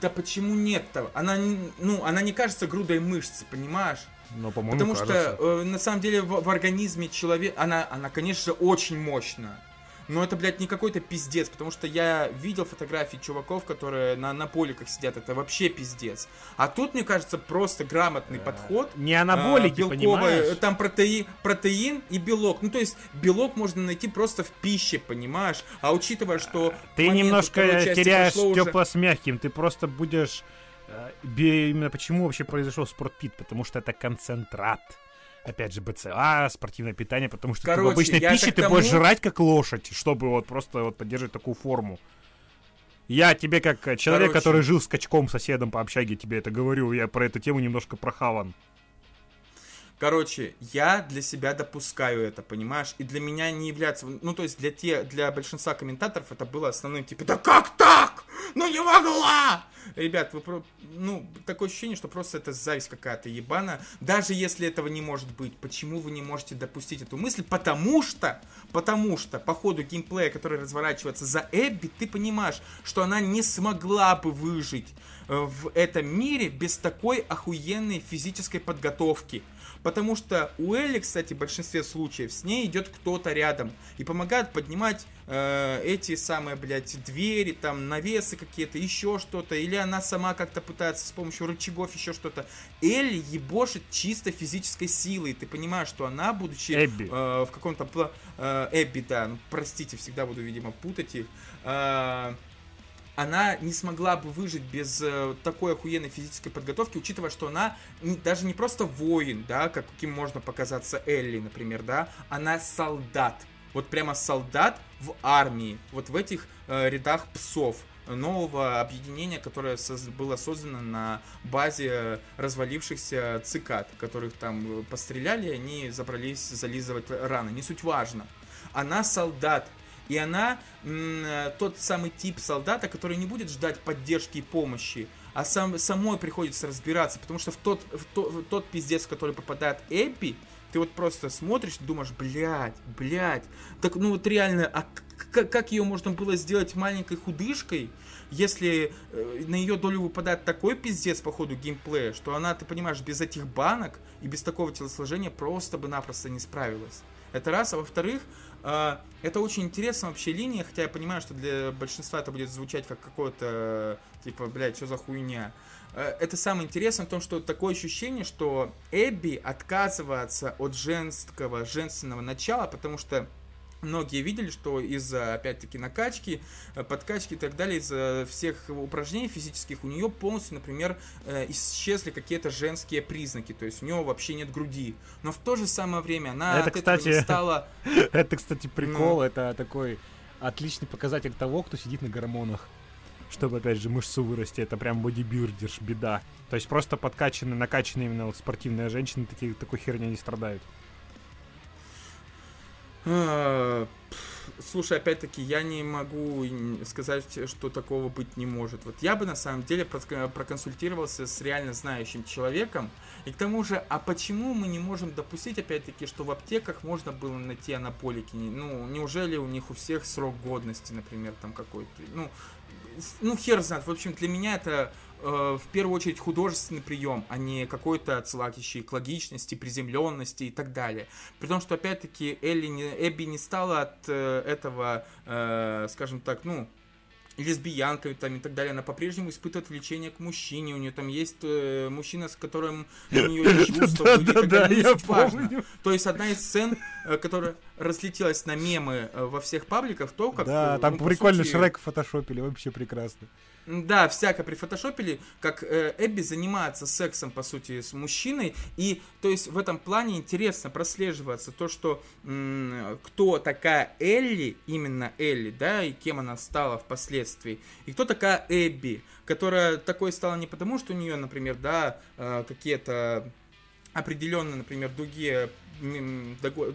да почему нет-то? Она, ну, она не кажется грудой мышц, понимаешь? Но, по-моему, Потому кажется. что, э, на самом деле, в, в организме человека, она, она, конечно очень мощная. Но это, блядь, не какой-то пиздец, потому что я видел фотографии чуваков, которые на, на поликах сидят, это вообще пиздец. А тут, мне кажется, просто грамотный подход. Не анаболики, а, белковый, понимаешь? Там протеин, протеин и белок. Ну, то есть, белок можно найти просто в пище, понимаешь? А учитывая, что... Ты немножко теряешь тепло уже... с мягким, ты просто будешь... Э, именно почему вообще произошел спортпит? Потому что это концентрат опять же, БЦА, спортивное питание, потому что Короче, ты в обычной пище ты тому... будешь жрать как лошадь, чтобы вот просто вот поддерживать такую форму. Я тебе как человек, Короче. который жил с качком соседом по общаге, тебе это говорю, я про эту тему немножко прохаван. Короче, я для себя допускаю это, понимаешь? И для меня не является... Ну, то есть для, те, для большинства комментаторов это было основным, типа, да как так? Ну не могла! Ребят, вы, ну, такое ощущение, что просто это зависть какая-то ебана. Даже если этого не может быть, почему вы не можете допустить эту мысль? Потому что, потому что по ходу геймплея, который разворачивается за Эбби, ты понимаешь, что она не смогла бы выжить э, в этом мире без такой охуенной физической подготовки. Потому что у Элли, кстати, в большинстве случаев с ней идет кто-то рядом и помогает поднимать э, эти самые, блядь, двери, там, навесы какие-то, еще что-то. Или она сама как-то пытается с помощью рычагов еще что-то. Элли ебошит чисто физической силой. Ты понимаешь, что она, будучи Эбби. Э, в каком-то... Э, Эбби, да, ну, простите, всегда буду, видимо, путать их. Э, она не смогла бы выжить без э, такой охуенной физической подготовки, учитывая, что она не, даже не просто воин, да, как, каким можно показаться Элли, например, да, она солдат. Вот прямо солдат в армии, вот в этих э, рядах псов. нового объединения, которое было создано на базе развалившихся цикад, которых там постреляли, они забрались зализывать раны. Не суть важно. Она солдат, и она м, тот самый тип солдата, который не будет ждать поддержки и помощи, а сам, самой приходится разбираться, потому что в тот, в, то, в тот пиздец, в который попадает Эппи, ты вот просто смотришь, думаешь, блядь, блядь, так ну вот реально, а как, как ее можно было сделать маленькой худышкой, если э, на ее долю выпадает такой пиздец по ходу геймплея, что она, ты понимаешь, без этих банок и без такого телосложения просто бы напросто не справилась. Это раз. А во-вторых, э, это очень интересная вообще линия, хотя я понимаю, что для большинства это будет звучать как какое-то, типа, блядь, что за хуйня. Э, это самое интересное в том, что такое ощущение, что Эбби отказывается от женского, женственного начала, потому что Многие видели, что из-за, опять-таки, накачки, э, подкачки и так далее, из-за всех упражнений физических у нее полностью, например, э, исчезли какие-то женские признаки, то есть у нее вообще нет груди. Но в то же самое время она это, от кстати, этого не стала... Это, кстати, прикол, ну... это такой отличный показатель того, кто сидит на гормонах чтобы, опять же, мышцу вырасти. Это прям бодибилдерш, беда. То есть просто подкачанные, накачанные именно вот спортивные женщины такие, такой херня не страдают. А, слушай, опять-таки, я не могу сказать, что такого быть не может. Вот я бы на самом деле проконсультировался с реально знающим человеком. И к тому же, а почему мы не можем допустить, опять-таки, что в аптеках можно было найти анаполики? Ну, неужели у них у всех срок годности, например, там какой-то? Ну, ну, хер знает. В общем, для меня это э, в первую очередь художественный прием, а не какой-то отсылающий к логичности, приземленности и так далее. При том, что, опять-таки, Элли не, Эбби не стала от э, этого, э, скажем так, ну, лесбиянкой там и так далее, она по-прежнему испытывает влечение к мужчине, у нее там есть э, мужчина, с которым у нее чувства были, да, да, я важно. То есть одна из сцен, э, которая разлетелась на мемы э, во всех пабликах, то как... Да, там ну, прикольно. Шрек фотошопили, вообще прекрасно. Да, всяко прифотошопили, как э, Эбби занимается сексом, по сути, с мужчиной. И, то есть, в этом плане интересно прослеживаться то, что м- кто такая Элли, именно Элли, да, и кем она стала впоследствии. И кто такая Эбби, которая такой стала не потому, что у нее, например, да, э, какие-то определенно, например, другие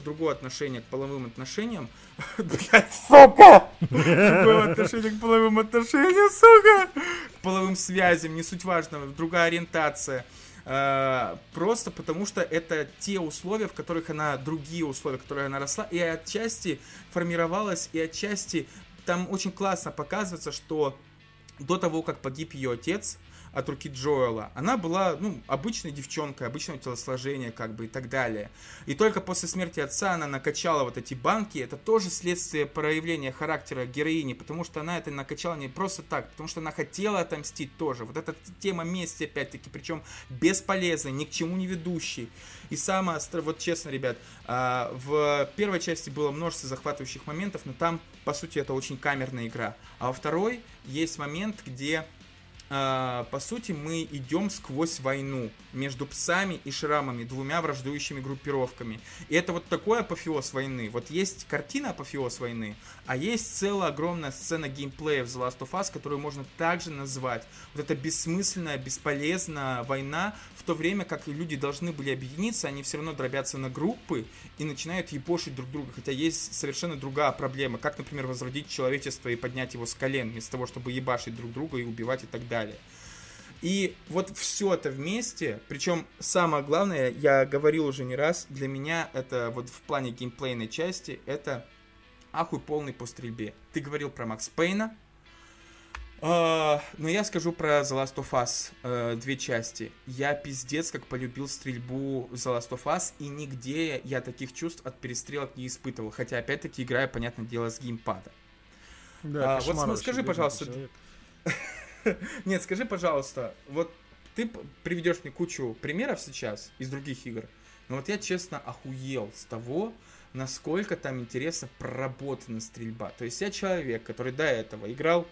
другое отношение к половым отношениям. Блять, сука! Другое отношение к половым отношениям, сука! К половым связям, не суть важно, другая ориентация. Uh, просто потому что это те условия, в которых она, другие условия, в которых она росла, и отчасти формировалась, и отчасти там очень классно показывается, что до того, как погиб ее отец, от руки Джоэла, она была, ну, обычной девчонкой, обычного телосложения, как бы, и так далее. И только после смерти отца она накачала вот эти банки, это тоже следствие проявления характера героини, потому что она это накачала не просто так, потому что она хотела отомстить тоже. Вот эта тема мести, опять-таки, причем бесполезной, ни к чему не ведущей. И самое, вот честно, ребят, а, в первой части было множество захватывающих моментов, но там, по сути, это очень камерная игра. А во второй есть момент, где по сути, мы идем сквозь войну между псами и шрамами, двумя враждующими группировками. И это вот такой апофеоз войны. Вот есть картина апофеоз войны, а есть целая огромная сцена геймплея в The Last of Us, которую можно также назвать. Вот эта бессмысленная, бесполезная война, в то время как люди должны были объединиться, они все равно дробятся на группы и начинают епошить друг друга. Хотя есть совершенно другая проблема, как, например, возродить человечество и поднять его с колен, вместо того, чтобы ебашить друг друга и убивать и так далее. И вот все это вместе, причем самое главное, я говорил уже не раз, для меня это вот в плане геймплейной части, это ахуй полный по стрельбе. Ты говорил про Макс Пейна, Uh, но я скажу про The Last of Us uh, две части. Я пиздец как полюбил стрельбу The Last of Us, и нигде я таких чувств от перестрелок не испытывал. Хотя, опять-таки, играю, понятное дело, с геймпада. Да, uh, вот скажи, пожалуйста... Нет, скажи, пожалуйста, вот ты приведешь мне кучу примеров сейчас из других игр, но вот я честно охуел с того, насколько там интересно проработана стрельба. То есть я человек, который до этого играл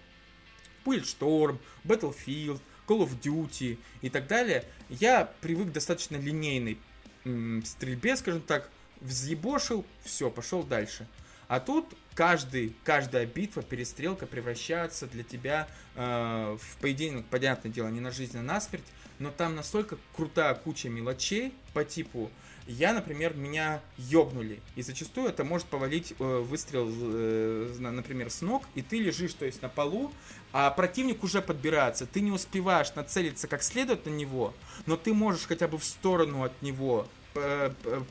Bulletstorm, Battlefield, Call of Duty и так далее. Я привык к достаточно линейной м- стрельбе, скажем так, взъебошил, все, пошел дальше. А тут каждый, каждая битва, перестрелка превращается для тебя э, в поединок, понятное дело, не на жизнь, а на смерть, но там настолько крутая куча мелочей по типу я, например, меня ёбнули. И зачастую это может повалить э, выстрел, э, например, с ног, и ты лежишь, то есть на полу, а противник уже подбирается. Ты не успеваешь нацелиться как следует на него, но ты можешь хотя бы в сторону от него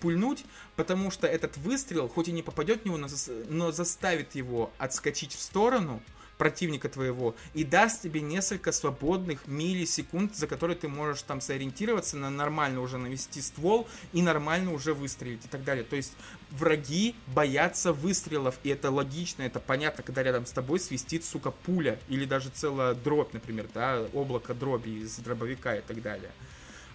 пульнуть, потому что этот выстрел, хоть и не попадет в него, но заставит его отскочить в сторону, противника твоего и даст тебе несколько свободных миллисекунд, за которые ты можешь там сориентироваться, на нормально уже навести ствол и нормально уже выстрелить и так далее. То есть враги боятся выстрелов, и это логично, это понятно, когда рядом с тобой свистит, сука, пуля или даже целая дробь, например, да, облако дроби из дробовика и так далее.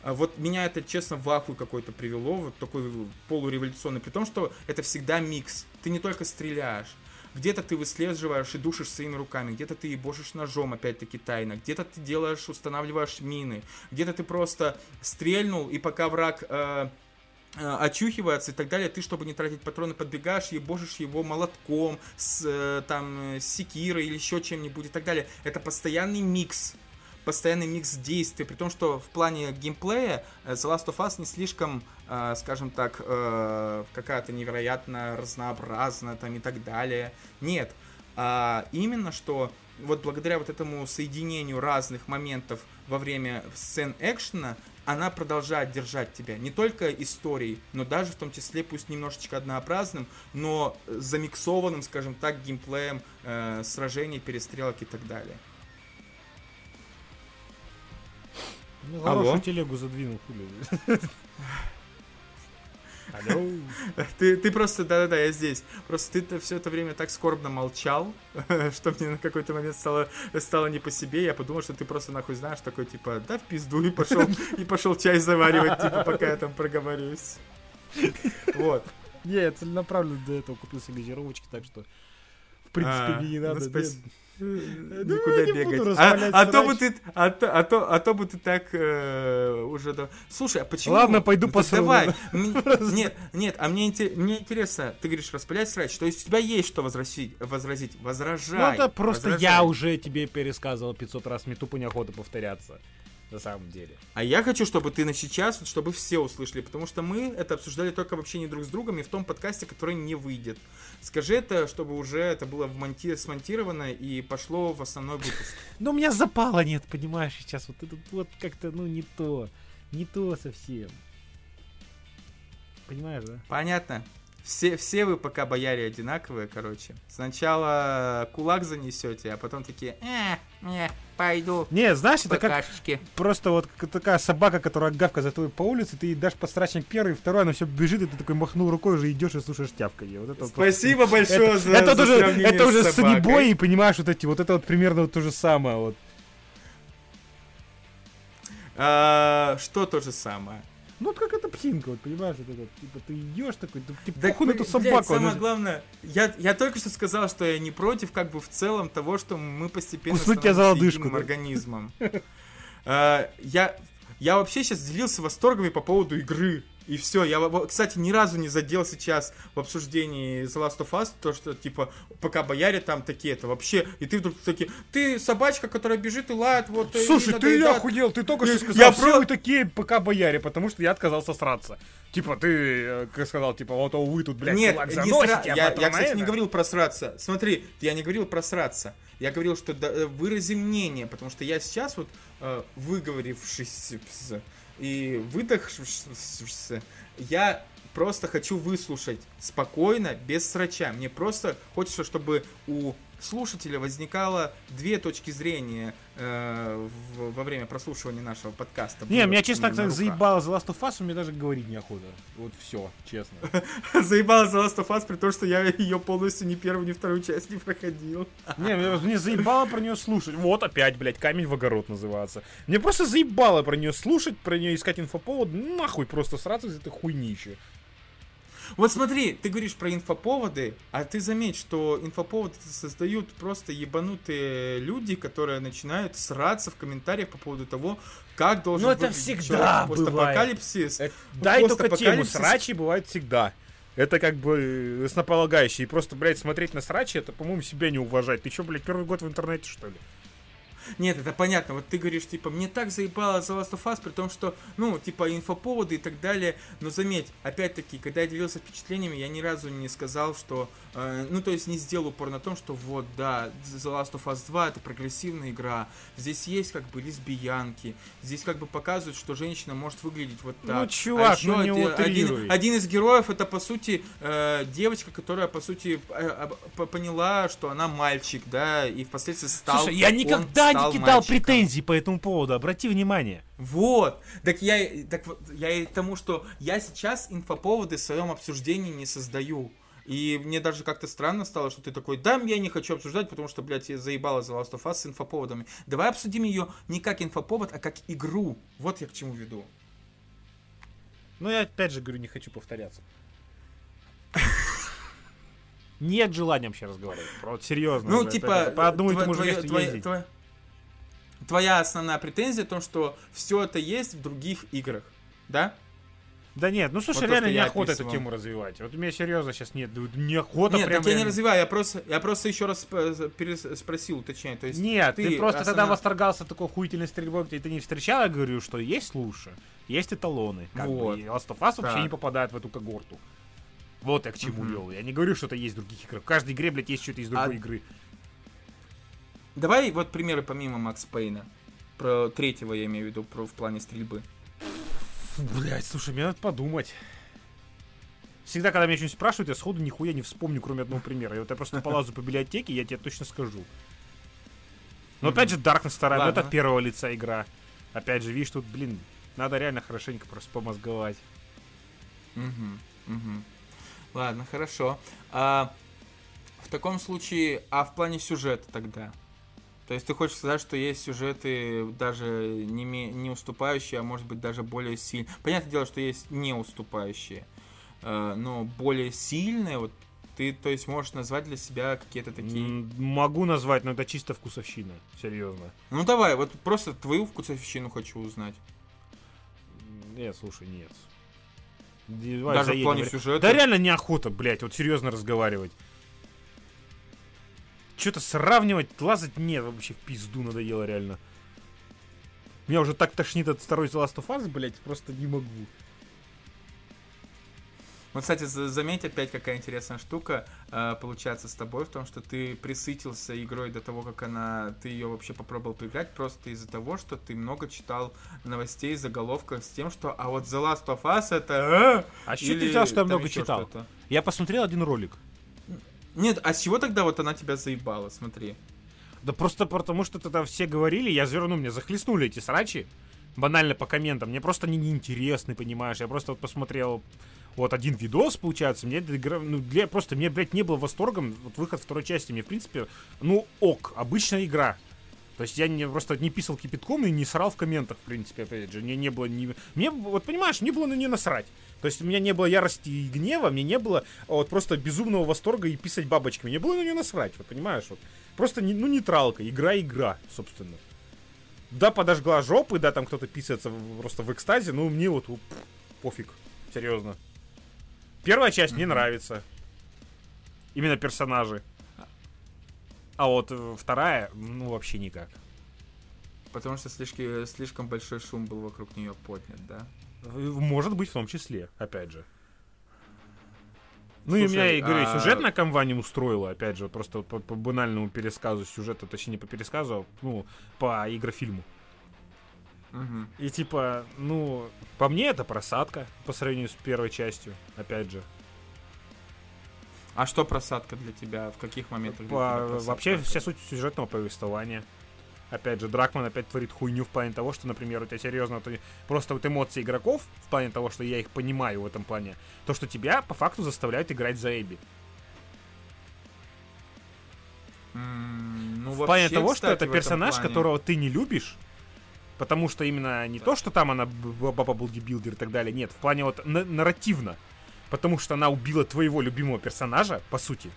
А вот меня это, честно, в ахуй какой-то привело, вот такой полуреволюционный, при том, что это всегда микс. Ты не только стреляешь, где-то ты выслеживаешь и душишь своими руками, где-то ты ебошишь ножом, опять-таки тайно, где-то ты делаешь, устанавливаешь мины, где-то ты просто стрельнул, и пока враг э, э, очухивается и так далее, ты, чтобы не тратить патроны, подбегаешь, ебошишь его молотком, с, э, там, с секирой или еще чем-нибудь и так далее. Это постоянный микс постоянный микс действий, при том, что в плане геймплея э, The Last of Us не слишком, э, скажем так, э, какая-то невероятно разнообразная там и так далее. Нет. А именно, что вот благодаря вот этому соединению разных моментов во время сцен экшена, она продолжает держать тебя не только историей, но даже в том числе, пусть немножечко однообразным, но замиксованным, скажем так, геймплеем э, сражений, перестрелок и так далее. Ну, хорошую Алло? телегу задвинул, хули. Алло. Ты, ты просто, да-да-да, я здесь. Просто ты все это время так скорбно молчал, что мне на какой-то момент стало, стало не по себе. Я подумал, что ты просто нахуй знаешь, такой, типа, да в пизду, и пошел, и пошел чай заваривать, типа, пока я там проговорюсь. Вот. Не, я целенаправленно до этого купил себе газировочки, так что, в принципе, а, мне не ну, надо. Никуда бегать. А, а, то бы ты, а, то, а, то, а то бы ты так э, уже... Да. Слушай, а почему... Ладно, пойду. Давай. Нет, нет, а мне, мне интересно, ты говоришь, распылять срач, то есть у тебя есть что возразить, возразить. возражай. Ну это просто возражай. я уже тебе пересказывал 500 раз, мне тупо неохота повторяться на самом деле. А я хочу, чтобы ты на сейчас, чтобы все услышали, потому что мы это обсуждали только в общении друг с другом и в том подкасте, который не выйдет. Скажи это, чтобы уже это было вмонти- смонтировано и пошло в основной выпуск. Но у меня запала нет, понимаешь, сейчас вот это вот как-то, ну, не то. Не то совсем. Понимаешь, да? Понятно. Все, все вы пока бояре одинаковые, короче. Сначала кулак занесете, а потом такие, э, не, пойду. Не, знаешь, это как просто вот такая собака, которая гавка за тобой по улице, ты ей дашь пострачник первый, второй, она все бежит, и ты такой махнул рукой, уже идешь и слушаешь тявканье. Вот это Спасибо вот, большое это, за Это, за уже, это уже с Сонибой, и понимаешь, вот эти, вот это вот примерно вот то же самое, вот. А, что то же самое? Ну, вот как эта псинка, вот, понимаешь, вот это, типа, ты идешь такой, ты, типа, да, похуй на эту собаку. Блядь, самое главное, я, я только что сказал, что я не против, как бы, в целом того, что мы постепенно Куснуть тебя за лодыжку, да? организмом. А, я, я вообще сейчас делился восторгами по поводу игры. И все, я, кстати, ни разу не задел сейчас в обсуждении The Last of Us, то, что, типа, пока бояре там такие-то, вообще, и ты вдруг такие, ты собачка, которая бежит и лает, вот... Слушай, ты я охуел, ты только что сказал, я все про... вы такие пока бояре, потому что я отказался сраться. Типа, ты э, как сказал, типа, вот вы тут, блядь, Нет, не сра... А я, я, кстати, это? не говорил про сраться. Смотри, я не говорил про сраться. Я говорил, что да, э, вырази мнение, потому что я сейчас вот, э, выговорившись и выдохшись, я просто хочу выслушать спокойно, без срача. Мне просто хочется, чтобы у слушателя возникало две точки зрения э, в, во время прослушивания нашего подкаста. Не, меня честно так заебало The Last of Us, мне даже говорить неохота. Вот все, честно. заебало The Last of Us, при том, что я ее полностью ни первую, ни вторую часть не проходил. не, мне, мне заебало про нее слушать. Вот опять, блядь, камень в огород называется. Мне просто заебало про нее слушать, про нее искать инфоповод. Нахуй просто сраться из этой хуйнищи. Вот смотри, ты говоришь про инфоповоды, а ты заметь, что инфоповоды создают просто ебанутые люди, которые начинают сраться в комментариях по поводу того, как должен Ну это всегда постапокалипсис. Это, дай только тему, срачи бывают всегда. Это как бы основополагающее. И просто, блядь, смотреть на срачи, это, по-моему, себя не уважать. Ты что, блядь, первый год в интернете, что ли? Нет, это понятно. Вот ты говоришь, типа, мне так заебало The Last of Us, при том, что, ну, типа, инфоповоды и так далее. Но заметь, опять-таки, когда я делился впечатлениями, я ни разу не сказал, что, э, ну, то есть не сделал упор на том, что вот, да, The Last of Us 2 это прогрессивная игра. Здесь есть, как бы, лесбиянки. Здесь, как бы, показывают, что женщина может выглядеть вот так. Ну, чувак, а еще ну, не один, один из героев это, по сути, э, девочка, которая, по сути, э, поняла, что она мальчик, да, и впоследствии стал... Слушай, я никогда не кидал мальчиком. претензий по этому поводу, обрати внимание. Вот. Так я, так я и тому, что я сейчас инфоповоды в своем обсуждении не создаю. И мне даже как-то странно стало, что ты такой, да, я не хочу обсуждать, потому что, блядь, я заебала за Last of Us с инфоповодами. Давай обсудим ее не как инфоповод, а как игру. Вот я к чему веду. Ну, я опять же говорю, не хочу повторяться. Нет желания вообще разговаривать. Вот серьезно. Ну, типа, по одному и тому же месту ездить твоя основная претензия в том, что все это есть в других играх, да? Да нет, ну слушай, вот реально неохота эту тему развивать. Вот у меня серьезно сейчас нет, неохота нет, прям. Нет, я не развиваю, я просто, я просто еще раз спросил, уточняю. То есть нет, ты, ты просто основная... тогда восторгался такой хуительной стрельбой, ты, ты не встречал, я говорю, что есть лучше, есть эталоны. Как вот. бы, и Last of Us вообще не попадает в эту когорту. Вот я к чему вел. Я не говорю, что это есть в других играх. В каждой игре, блядь, есть что-то из другой а... игры. Давай вот примеры помимо Макс Пейна. Про третьего я имею в виду, про, в плане стрельбы. Блять, слушай, мне надо подумать. Всегда, когда меня что-нибудь спрашивают, я сходу нихуя не вспомню, кроме одного примера. И вот я просто полазу по библиотеке, я тебе точно скажу. Но опять же, Darkness 2, ну это первого лица игра. Опять же, видишь, тут, блин, надо реально хорошенько просто помозговать. Угу, угу. Ладно, хорошо. А, в таком случае, а в плане сюжета тогда? То есть ты хочешь сказать, что есть сюжеты даже не, не уступающие, а может быть даже более сильные. Понятное дело, что есть не уступающие, э, но более сильные. Вот ты, то есть, можешь назвать для себя какие-то такие. Могу назвать, но это чисто вкусовщина, серьезно. Ну давай, вот просто твою вкусовщину хочу узнать. Нет, слушай, нет. Давай, Даже заедем. в плане сюжета. Да реально неохота, блядь, вот серьезно разговаривать. Что-то сравнивать, лазать, нет, вообще в пизду надоело реально. Меня уже так тошнит от второй The Last of Us, блядь, просто не могу. Вот, кстати, заметь опять какая интересная штука э, получается с тобой в том, что ты присытился игрой до того, как она, ты ее вообще попробовал поиграть, просто из-за того, что ты много читал новостей, заголовков с тем, что а вот The Last of Us это... А, а что ты взял, что я много читал? Я посмотрел один ролик. Нет, а с чего тогда вот она тебя заебала, смотри? Да просто потому, что тогда все говорили, я ну, мне захлестнули эти срачи, банально по комментам, мне просто они неинтересны, понимаешь, я просто вот посмотрел вот один видос, получается, мне ну, для, просто мне, блядь, не было восторгом, вот выход второй части, мне, в принципе, ну, ок, обычная игра, то есть я не, просто не писал кипятком и не срал в комментах, в принципе, опять же. Мне не было ни... Мне, вот понимаешь, мне было на нее насрать. То есть у меня не было ярости и гнева, мне не было вот просто безумного восторга и писать бабочками. Мне было на нее насрать, вот понимаешь? Вот. Просто, не, ну, нейтралка, игра-игра, собственно. Да, подожгла жопы, да, там кто-то писается просто в экстазе, но мне вот пфф, пофиг, серьезно. Первая часть mm-hmm. мне нравится. Именно персонажи. А вот э, вторая, ну, вообще никак. Потому что слишком, слишком большой шум был вокруг нее поднят, да? Может быть, в том числе, опять же. Ну Слушай, и меня, я говорю, а... сюжетная канва не устроила, опять же, просто по, по банальному пересказу сюжета, точнее не по пересказу, а, ну, по игрофильму. Угу. И типа, ну, по мне это просадка по сравнению с первой частью, опять же. А что просадка для тебя? В каких моментах? По, вообще вся суть сюжетного повествования. Опять же, Дракман опять творит хуйню в плане того, что, например, у тебя серьезно ты, просто вот эмоции игроков, в плане того, что я их понимаю в этом плане, то, что тебя по факту заставляют играть за Эбби. Mm, ну, в вообще, плане того, кстати, что это персонаж, плане... которого ты не любишь, потому что именно не да. то, что там она баба бодибилдер и так далее, нет, в плане вот нарративно потому что она убила твоего любимого персонажа, по сути.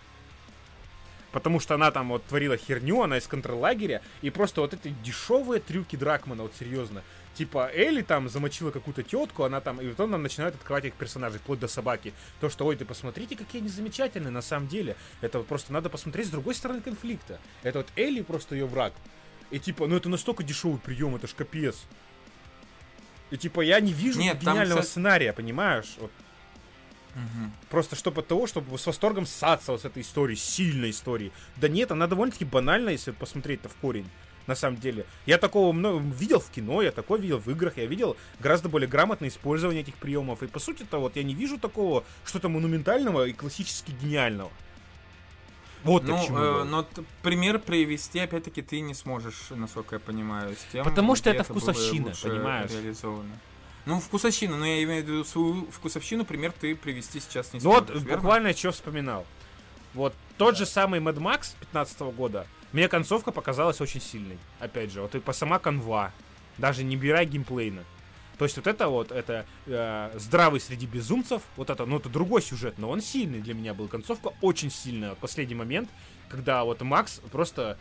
Потому что она там вот творила херню, она из контрлагеря, и просто вот эти дешевые трюки Дракмана, вот серьезно. Типа Элли там замочила какую-то тетку, она там, и потом нам начинают открывать их персонажей, вплоть до собаки. То, что, ой, ты посмотрите, какие они замечательные на самом деле. Это вот просто надо посмотреть с другой стороны конфликта. Это вот Элли просто ее враг. И типа, ну это настолько дешевый прием, это ж капец. И типа я не вижу Нет, гениального там... сценария, понимаешь? Вот. Угу. Просто чтобы от того, чтобы с восторгом ссаться с этой историей, сильной историей. Да нет, она довольно-таки банальная, если посмотреть-то в корень. На самом деле. Я такого много видел в кино, я такое видел в играх, я видел гораздо более грамотное использование этих приемов. И по сути-то вот я не вижу такого что-то монументального и классически гениального. Вот ну, э, но пример привести, опять-таки, ты не сможешь, насколько я понимаю, с тем, Потому что это вкусовщина, понимаешь? Реализовано. Ну, вкусовщина, но я имею в виду свою вкусовщину, пример ты привести сейчас не сможешь. Ну вот, верно? буквально что вспоминал. Вот тот да. же самый Mad Max 15 года, мне концовка показалась очень сильной. Опять же, вот и по сама канва, даже не бирая геймплейна. То есть вот это вот, это э, здравый среди безумцев, вот это, ну это другой сюжет, но он сильный для меня был. Концовка очень сильная. Последний момент, когда вот Макс просто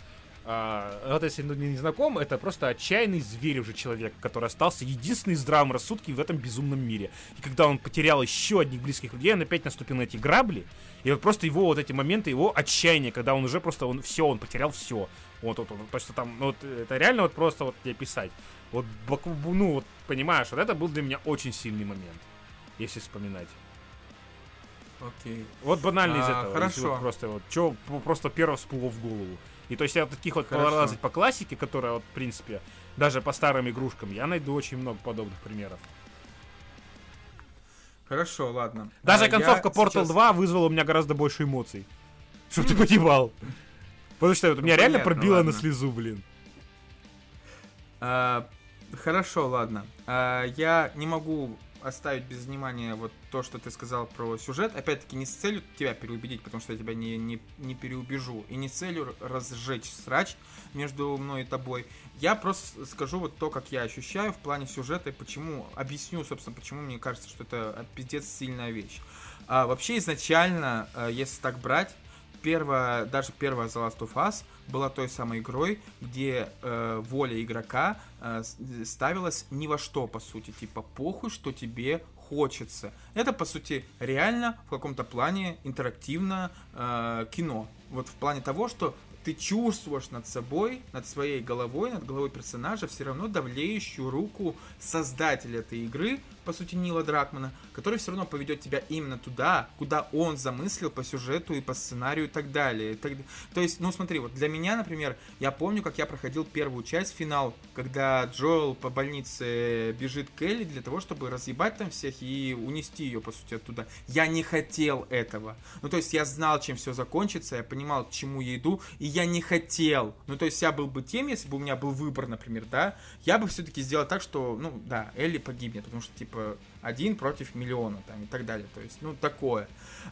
а, вот если не знаком, это просто отчаянный зверь уже человек, который остался единственный в здравом рассудке в этом безумном мире. И когда он потерял еще одних близких людей, он опять наступил на эти грабли, и вот просто его вот эти моменты, его отчаяния, когда он уже просто, он все, он потерял все. Вот, вот, вот, то, что там, ну, вот, это реально вот просто вот тебе писать. Вот, ну, вот, понимаешь, вот это был для меня очень сильный момент, если вспоминать. Окей. Вот банально а, из этого. Хорошо. Вот просто вот, что просто первое всплыло в голову. И то есть я таких вот лазать по классике, которая вот, в принципе, даже по старым игрушкам, я найду очень много подобных примеров. Хорошо, ладно. Даже а, концовка Portal сейчас... 2 вызвала у меня гораздо больше эмоций. Что ты понимал? Потому что это меня реально пробило на слезу, блин. А, хорошо, ладно. А, я не могу оставить без внимания вот то, что ты сказал про сюжет. Опять-таки, не с целью тебя переубедить, потому что я тебя не, не, не переубежу. И не с целью разжечь срач между мной и тобой. Я просто скажу вот то, как я ощущаю в плане сюжета и почему. Объясню, собственно, почему мне кажется, что это пиздец сильная вещь. А, вообще, изначально, э, если так брать, первая, даже первая The Last of Us была той самой игрой, где э, воля игрока э, ставилась ни во что, по сути. Типа, похуй, что тебе хочется. Это, по сути, реально в каком-то плане интерактивно э, кино. Вот в плане того, что ты чувствуешь над собой, над своей головой, над головой персонажа все равно давлеющую руку создателя этой игры, по сути, Нила Дракмана, который все равно поведет тебя именно туда, куда он замыслил по сюжету и по сценарию и так далее. Так, то есть, ну смотри, вот для меня, например, я помню, как я проходил первую часть, финал, когда Джоэл по больнице бежит к Элли для того, чтобы разъебать там всех и унести ее, по сути, оттуда. Я не хотел этого. Ну, то есть, я знал, чем все закончится, я понимал, к чему я иду, и я не хотел. Ну, то есть, я был бы тем, если бы у меня был выбор, например, да, я бы все-таки сделал так, что, ну, да, Элли погибнет, потому что, типа, типа один против миллиона там и так далее. То есть, ну, такое.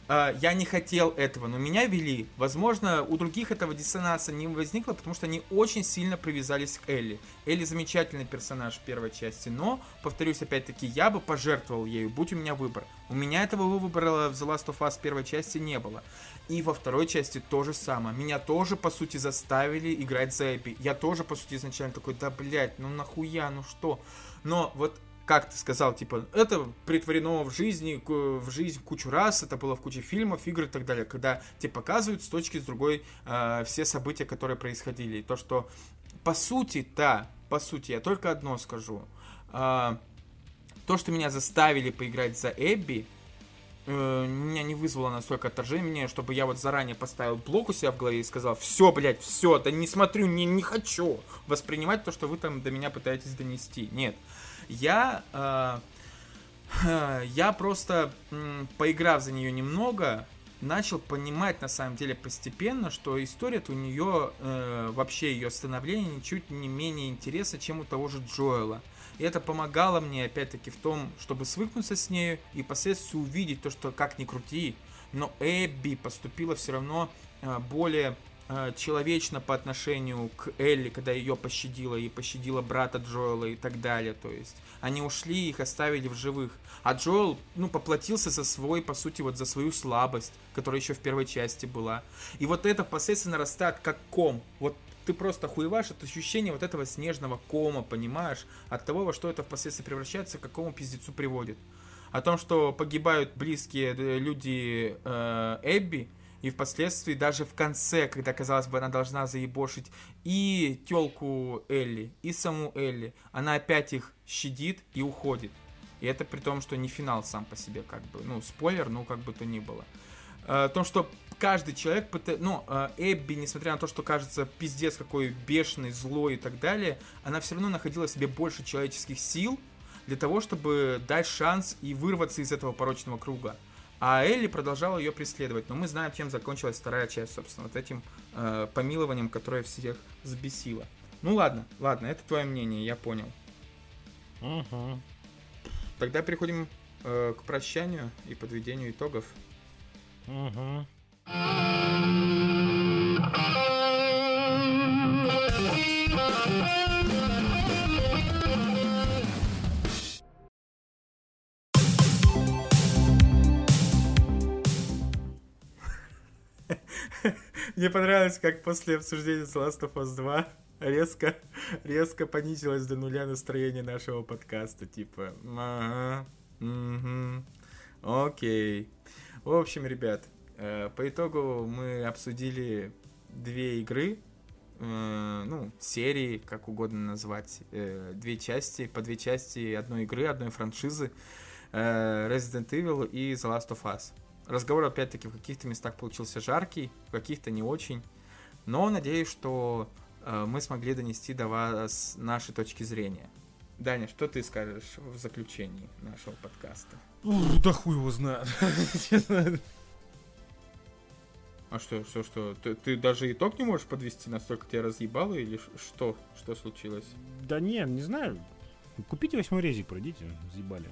А, я не хотел этого, но меня вели. Возможно, у других этого диссонанса не возникло, потому что они очень сильно привязались к Элли. Элли замечательный персонаж первой части, но, повторюсь, опять-таки, я бы пожертвовал ею, будь у меня выбор. У меня этого выбора в The Last of Us первой части не было. И во второй части то же самое. Меня тоже, по сути, заставили играть за Эпи. Я тоже, по сути, изначально такой, да, блядь, ну нахуя, ну что? Но вот как ты сказал, типа, это притворено в жизни, в жизнь кучу раз, это было в куче фильмов, игр и так далее, когда тебе показывают с точки с другой э, все события, которые происходили. И то, что по сути, да, по сути, я только одно скажу. Э, то, что меня заставили поиграть за Эбби, э, меня не вызвало настолько отторжения, чтобы я вот заранее поставил блок у себя в голове и сказал, все, блядь, все, да не смотрю, не, не хочу воспринимать то, что вы там до меня пытаетесь донести. Нет. Я, э, я просто, поиграв за нее немного, начал понимать на самом деле постепенно, что история у нее, э, вообще ее становление ничуть не менее интереса, чем у того же Джоэла. И это помогало мне, опять-таки, в том, чтобы свыкнуться с нею и последствия увидеть то, что как ни крути, но Эбби поступила все равно э, более э, человечно по отношению к Элли, когда ее пощадила и пощадила брата Джоэла и так далее. То есть они ушли, их оставили в живых. А Джоэл, ну, поплатился за свой, по сути, вот за свою слабость, которая еще в первой части была. И вот это впоследствии нарастает как ком. Вот ты просто хуеваешь от ощущения вот этого снежного кома, понимаешь? От того, во что это впоследствии превращается, к какому пиздецу приводит. О том, что погибают близкие э, люди э, Эбби, и впоследствии даже в конце, когда, казалось бы, она должна заебошить и телку Элли, и саму Элли, она опять их щадит и уходит. И это при том, что не финал сам по себе, как бы, ну, спойлер, ну, как бы то ни было. О том, что каждый человек, ну, э, Эбби, несмотря на то, что кажется пиздец какой бешеный, злой и так далее, она все равно находила в себе больше человеческих сил для того, чтобы дать шанс и вырваться из этого порочного круга. А Элли продолжала ее преследовать. Но мы знаем, чем закончилась вторая часть, собственно, вот этим э, помилованием, которое всех взбесило. Ну ладно, ладно, это твое мнение, я понял. Угу. Тогда переходим э, к прощанию и подведению итогов. Угу. Мне понравилось, как после обсуждения The Last of Us 2 резко, резко понизилось до нуля настроение нашего подкаста. Типа, ага, угу, окей. В общем, ребят, э, по итогу мы обсудили две игры, э, ну, серии, как угодно назвать, э, две части, по две части одной игры, одной франшизы, Resident Evil и The Last of Us. Разговор, опять-таки, в каких-то местах получился жаркий, в каких-то не очень. Но надеюсь, что э, мы смогли донести до вас наши точки зрения. Даня, что ты скажешь в заключении нашего подкаста? Да хуй его знает. А что, что, что? Ты, ты даже итог не можешь подвести, настолько тебя разъебало или что? Что случилось? Да не, не знаю. Купите восьмой резик, пройдите, заебали.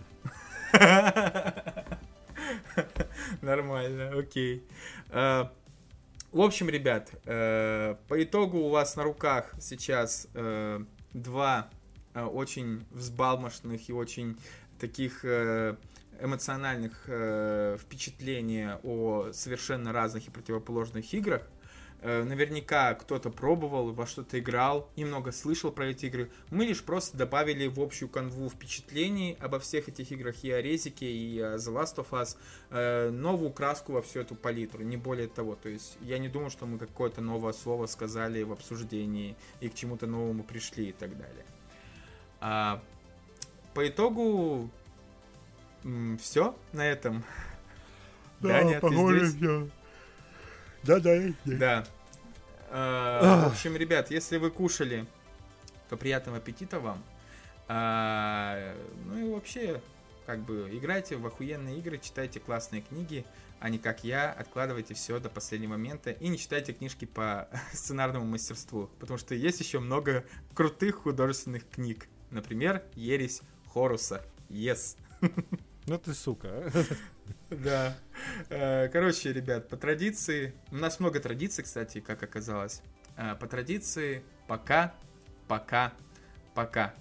Нормально, окей. Э, в общем, ребят, э, по итогу у вас на руках сейчас э, два очень взбалмошных и очень таких эмоциональных впечатления о совершенно разных и противоположных играх. Э, наверняка кто-то пробовал, во что-то играл, немного слышал про эти игры. Мы лишь просто добавили в общую канву впечатлений обо всех этих играх и о Резике, и о The Last of Us э, новую краску во всю эту палитру, не более того. То есть я не думаю, что мы какое-то новое слово сказали в обсуждении и к чему-то новому пришли и так далее. А, по итогу все на этом. Да, Даня, похоже, ты здесь? Да, да, да. Да. В общем, ребят, если вы кушали, то приятного аппетита вам. А, ну и вообще, как бы, играйте в охуенные игры, читайте классные книги, а не как я, откладывайте все до последнего момента и не читайте книжки по сценарному мастерству, потому что есть еще много крутых художественных книг. Например, «Ересь Хоруса». Yes. Ну ты сука. А. Да. Э, короче, ребят, по традиции, у нас много традиций, кстати, как оказалось. Э, по традиции, пока, пока, пока.